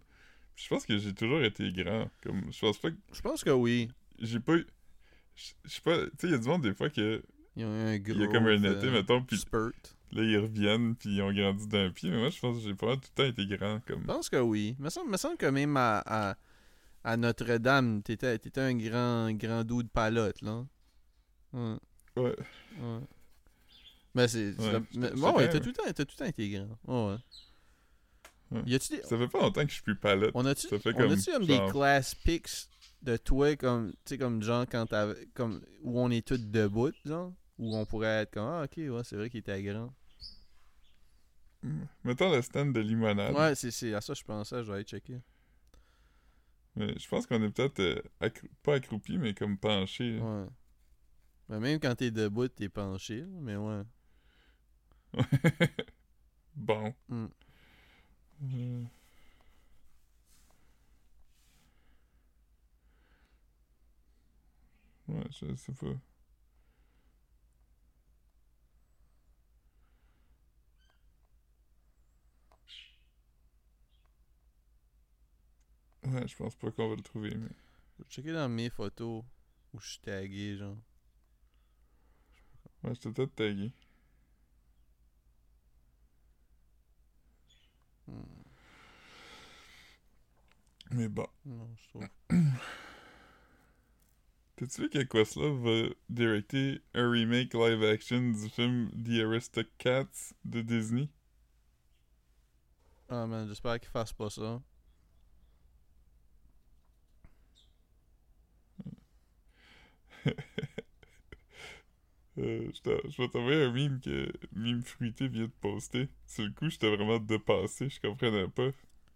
Puis je pense que j'ai toujours été grand. Comme, je pense pas que... Je pense que oui. J'ai pas eu... Je sais pas... Tu sais, il y a du monde, des fois, que... Il y a un gros Il y a comme un été, euh, mettons, puis spurt. là, ils reviennent, puis ils ont grandi d'un pied. Mais moi, je pense que j'ai pas tout le temps été grand, comme... Je pense que oui. Me semble, me semble que même à, à, à Notre-Dame, t'étais, t'étais un grand grand doux de palotte, là. Ouais. Ouais. Ouais. Mais c'est. c'est Ouais, la- bon, ouais, t'as tout, le temps, t'as tout le temps été grand. Ouais, des. Ça fait pas longtemps que je suis plus palotte. On a-tu, on comme, comme genre- des class pics de toi, comme. Tu sais, comme genre quand t'avais. Comme. Où on est tous debout, genre? Où on pourrait être comme. Ah, ok, ouais, c'est vrai qu'il était grand. Mettons le stand de limonade. Ouais, c'est, c'est à ça que je pensais, je vais aller checker. Mais je pense qu'on est peut-être euh, pas accroupi, mais comme penché. là. Ouais. Ben, même quand t'es debout, t'es penché, là, mais ouais. bon. Mm. Euh. Ouais, je sais pas. Ouais, je pense pas qu'on va le trouver, mais... Je vais checker dans mes photos où je suis tagué, genre. Ouais, j'étais peut-être tagué. Hmm. Mais bon. Non, je trouve. T'as-tu vu que Questlove va directer un remake live action du film The Aristocats de Disney? Ah, man, j'espère qu'il fasse pas ça. Euh, je vais t'envoyer un meme que Mime Fruité vient de poster. Sur le coup, j'étais vraiment dépassé, je comprenais pas.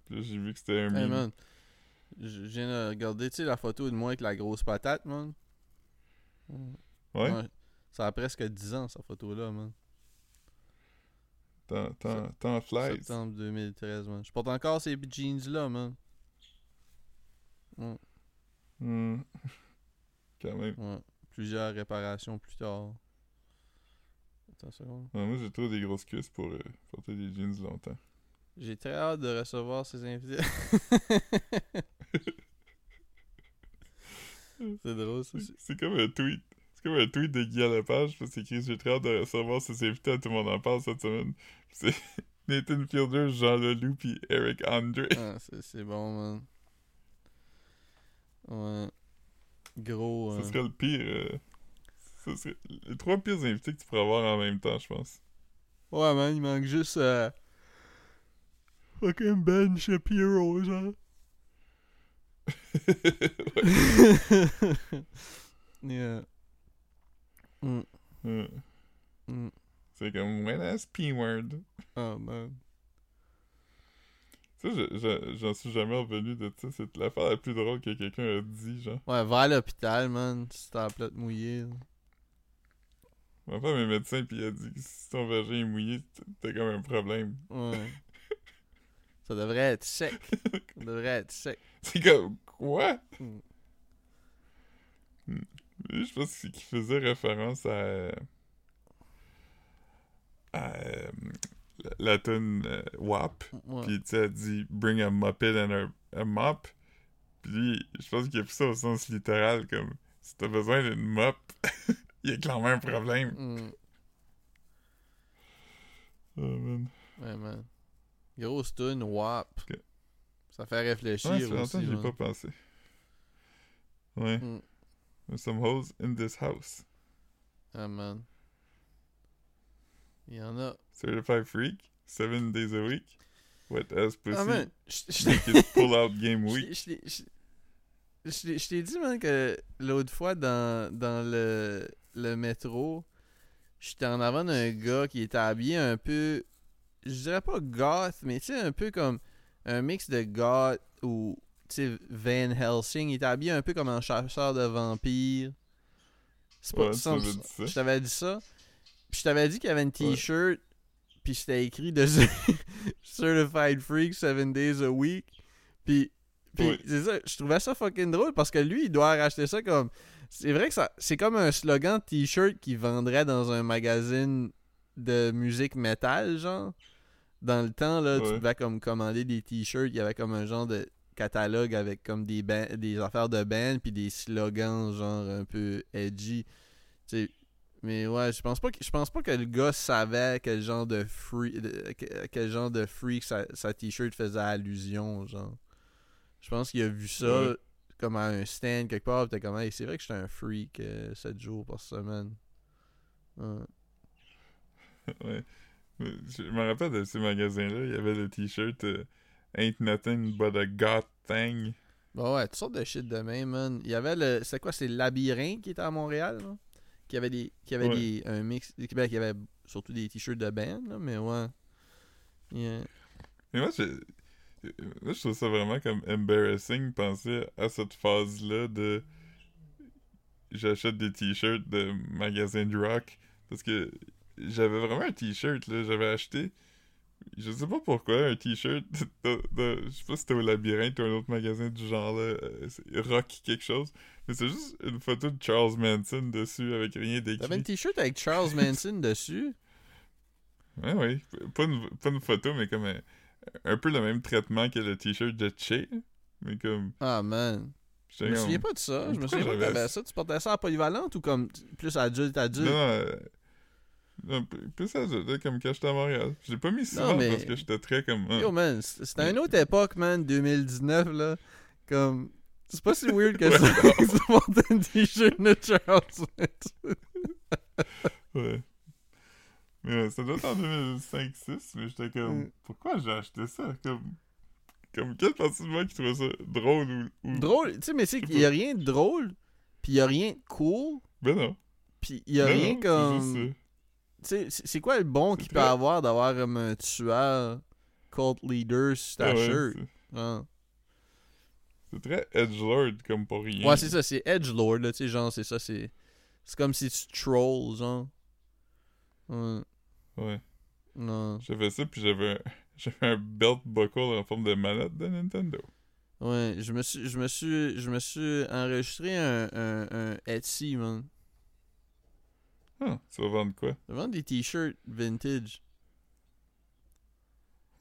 Puis là, j'ai vu que c'était un Hey, meme. man. Je viens de regarder, tu sais, la photo de moi avec la grosse patate, man. Ouais? Ça a presque 10 ans, cette photo-là, man. T'en- flies. Septembre 2013, man. Je porte encore ces jeans-là, man. Hmm. Quand même. ouais. Plusieurs réparations plus tard. Attends seconde. Ouais, moi, j'ai trop des grosses cuisses pour euh, porter des jeans longtemps. J'ai très hâte de recevoir ces invités. C'est drôle, ça. C'est- comme un tweet. C'est comme un tweet de Guy à la page, parce que J'ai très hâte de recevoir ses invités, tout le monde en parle cette semaine. C'est Nathan Fielder, Jean Leloup, puis Eric Andre. Ah, c'est c'est bon, man. Ouais. Gros. Ce euh, serait le pire. euh, ce serait les trois pires invités que tu pourrais avoir en même temps, je pense. Ouais, man, il manque juste. euh, Fucking Ben Shapiro, genre. yeah. Mm, Euh, mm. c'est comme When ass P-word. Oh, man. Ça, je- je- j'en suis jamais revenu de ça. C'est l'affaire la plus drôle que quelqu'un a dit, genre. Ouais, va à l'hôpital, man. Si t'as la plate mouillée. Ma femme est médecin, puis il a dit que si ton vagin est mouillé, t'as comme un problème. Ouais. Ça devrait être sec. Ça devrait être sec. C'est comme, quoi? Mm. Je pense qu'il faisait référence à. à. La, la tune euh, WAP. Ouais. Puis, tu sais, elle dit Bring a Muppet and a, a mop. Puis, je pense qu'il a pris ça au sens littéral, comme si t'as besoin d'une mop, il y a clairement un problème. Mm. Oh, man. Ouais, man. Grosse tune, WAP. Ok. Ça fait réfléchir Ouais, aussi. longtemps que j'y ai man. pas pensé. Ouais. Mm. There's some hoes in this house. Ah, man. Il y en a. Certified freak, seven days a week. Wet ass pussy. Ah, man. Pull out game week. je t'ai- dit, man, que l'autre fois, dans, dans le, le métro, j'étais en avant d'un gars qui était habillé un peu. Je dirais pas goth, mais tu sais, un peu comme un mix de goth ou. Tu sais, Van Helsing. Il était habillé un peu comme un chasseur de vampires. C'est pas Ouais, ça. Je t'avais dit ça. Puis je t'avais dit qu'il y avait une t-shirt. Puis c'était écrit de Certified Freak 7 Days a Week. Puis, puis Oui. c'est ça. Je trouvais ça fucking drôle parce que lui, il doit racheter ça comme. C'est vrai que ça c'est comme un slogan t-shirt qu'il vendrait dans un magazine de musique métal, genre. Dans le temps, là, tu devais comme commander des t-shirts. Il y avait comme un genre de catalogue avec comme des, ban- des affaires de band puis des slogans genre un peu edgy. Tu sais, mais ouais, je pense pas que je pense pas que le gars savait quel genre de freak quel genre de freak sa, sa t-shirt faisait allusion, genre. Je pense qu'il a vu ça comme à un stand quelque part, pis comme Hey, c'est vrai que j'étais un freak 7 jours par semaine. Ouais. Je me rappelle de ces magasins-là, il y avait le t-shirt euh, Ain't nothing but a goth thing. Bah ouais, toutes sortes de shit de même, man. Il y avait le. C'est quoi, c'est le labyrinthe qui était à Montréal, là? Qui avait des. Qui avait Ouais. des. Un mix. Ben, qui avait surtout des t-shirts de band, là, mais ouais. Yeah. Mais moi, je- Là, je trouve ça vraiment comme embarrassing penser à cette phase-là de j'achète des t-shirts de magasin de rock parce que j'avais vraiment un t-shirt là, j'avais acheté je sais pas pourquoi un t-shirt de, de- je sais pas si c'était au labyrinthe ou un autre magasin du genre là, euh, rock quelque chose, mais c'est juste une photo de Charles Manson dessus avec rien T'avais d'écrit. une t-shirt avec Charles Manson dessus? Ouais, oui. Pas une, pas une photo, mais comme un, un peu le même traitement que le t-shirt de Che. Mais comme. Ah, man. Je me souviens pas de ça. Je me souviens pas que t'avais ça. Tu portais ça à polyvalente ou comme plus adulte, adulte? non, euh, non, p- plus ça, là, comme quand j'étais à Montréal. Je l'ai pas mis mais- parce que j'étais très comme. ah. Yo, man, c'était une autre époque, man, 2019, là. Comme. C'est pas si weird que Ouais, ça. un t-shirt de Charles. Ouais. Mais euh, ça doit être en 2005-6, mais j'étais comme. Mm. Pourquoi j'ai acheté ça? Comme. Comme quelle partie de moi qui trouvait ça drôle ou. ou- Drôle, tu sais, mais c'est qu'il y a rien de drôle, puis il y a rien de cool, Ben non. puis il y a Ben rien non, comme. C'est quoi le bon qu'il peut avoir d'avoir comme un tueur cult leader sur ta ouais, shirt? c'est- Hein. C'est très edgelord comme pour rien. Ouais, c'est ça, c'est Edgelord, là, tu sais, genre, c'est ça, c'est. C'est comme si tu trolls, genre. Ouais. Ouais. Non. J'avais ça, puis j'avais un... j'avais un belt buckle en forme de manette de Nintendo. Ouais, je me suis, je me suis, je me suis enregistré un, un, un Etsy, man. Ah, tu vas vendre quoi? Je vends des t-shirts vintage.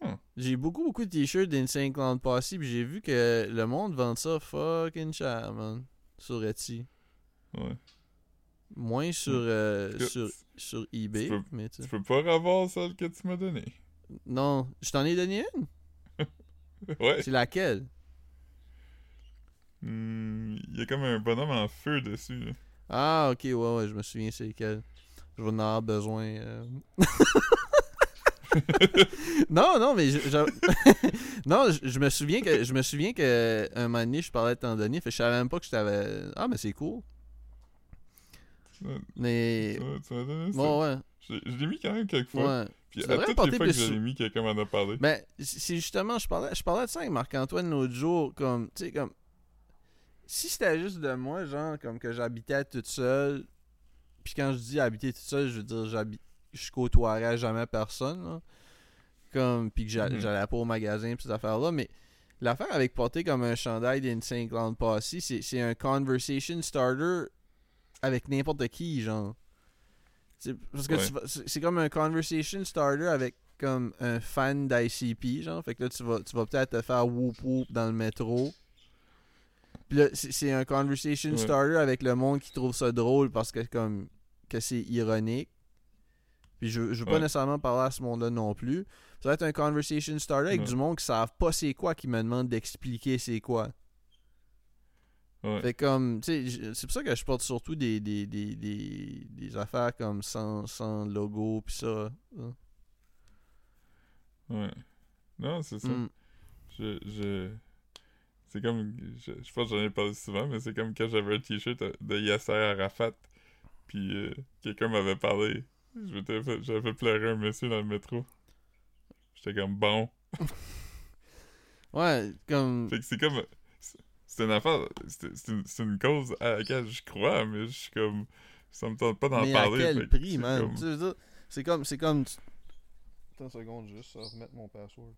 Hmm. J'ai beaucoup, beaucoup de t-shirts d'Insane Clown Posse, puis j'ai vu que le monde vend ça fucking cher, man. Sur Etsy. Ouais. Moins sur, euh, Que- sur, sur eBay, peux- mais tu peux pas revoir celle que tu m'as donnée. Non, je t'en ai donné une? Ouais. C'est laquelle? Hmm, Il y a comme un bonhomme en feu dessus. là. Ah, ok, ouais, ouais, je me souviens c'est lequel. Je vais en avoir besoin. euh. non, non, mais je, je- non, je, je me souviens que je me souviens que un moment donné, je parlais de t'en donner, fait je savais même pas que je t'avais. Ah, mais c'est cool. Mais Tu m'as- tu m'as donné ça. bon, ouais, Je, je l'ai mis quand même quelques fois. ouais. Puis à toutes les fois que je l'ai mis, quelqu'un m'en a parlé. Ben, c'est justement, je parlais, je parlais de ça avec Marc-Antoine l'autre jour, comme, tu sais, comme, si c'était juste de moi, genre, comme que j'habitais toute seule, puis quand je dis habiter toute seule, je veux dire, j'habite, je côtoierais jamais personne, là. comme, puis que Mhm. j'allais pas au magasin, pis ces affaires-là, mais l'affaire avec porter comme un chandail d'Insane Clown Posse, c'est c'est un conversation starter avec n'importe qui, genre. Parce que Ouais. c'est comme un conversation starter avec comme un fan d'ICP, genre. Fait que là, tu vas, tu vas peut-être te faire whoop whoop dans le métro. Puis là, c'est un conversation Ouais. starter avec le monde qui trouve ça drôle parce que comme que c'est ironique. Puis je, je veux pas Ouais. nécessairement parler à ce monde-là non plus. Ça va être un conversation starter avec Ouais. du monde qui savent pas c'est quoi, qui me demande d'expliquer c'est quoi. Ouais. Fait comme, tu sais, c'est pour ça que je porte surtout des, des, des, des, des affaires comme sans, sans logo pis ça. hein. Ouais. Non, c'est ça. Mm. Je, je... C'est comme... Je, je pense que j'en ai parlé souvent, mais c'est comme quand j'avais un t-shirt de Yasser Arafat, puis euh, quelqu'un m'avait parlé. Je m'étais fait- J'avais fait pleurer un monsieur dans le métro. J'étais comme bon. Ouais, comme. Fait que c'est comme... c'est- une affaire... C'est c'est une, c'est une cause à laquelle je crois, mais je suis comme... Ça me tente pas d'en Mais à parler. fait quel que prix, c'est man? C'est comme. C'est comme. Attends une seconde, juste à remettre mon password.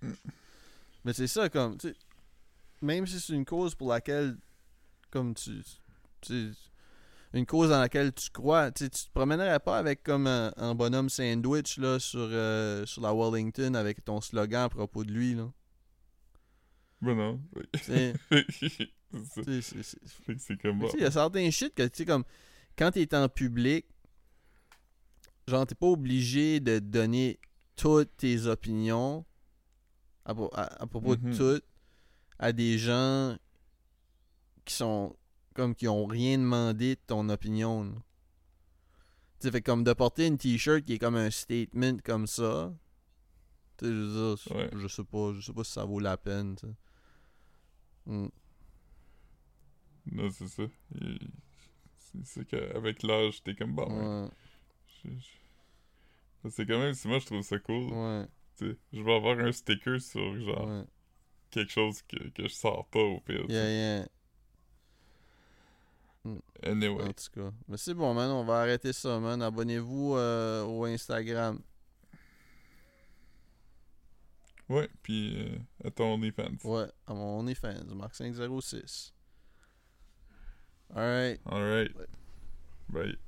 Mais c'est ça, comme. tu Même si c'est une cause pour laquelle. Comme tu. une cause dans laquelle tu crois. Tu tu te promènerais pas avec comme un, un bonhomme sandwich là, sur, euh, sur la Wellington avec ton slogan à propos de lui. Là. Ben non. Sais, c'est comme... Il y a certains shit que, tu sais, comme, quand t'es en public, genre, t'es pas obligé de donner toutes tes opinions à, pro- à- à propos Mhm. de tout à des gens qui sont, comme, qui ont rien demandé de ton opinion. Tu fait comme de porter une t-shirt qui est comme un statement comme ça. Tu sais, je veux dire, Ouais. je sais pas, je sais pas si ça vaut la peine. Mm. Non, c'est ça. C'est qu'avec l'âge, t'es comme bon. ouais. C'est quand même, si moi je trouve ça cool. ouais. Sais. Je vais avoir un sticker sur, genre, Ouais. quelque chose que, que je sors pas au pire. Yeah, yeah. Anyway. En tout cas. Mais c'est bon, man. On va arrêter ça, man. Abonnez-vous euh, au Instagram. Ouais, puis euh, à ton OnlyFans. Ouais, à mon OnlyFans, Marc506. Alright. Alright. Ouais. Bye.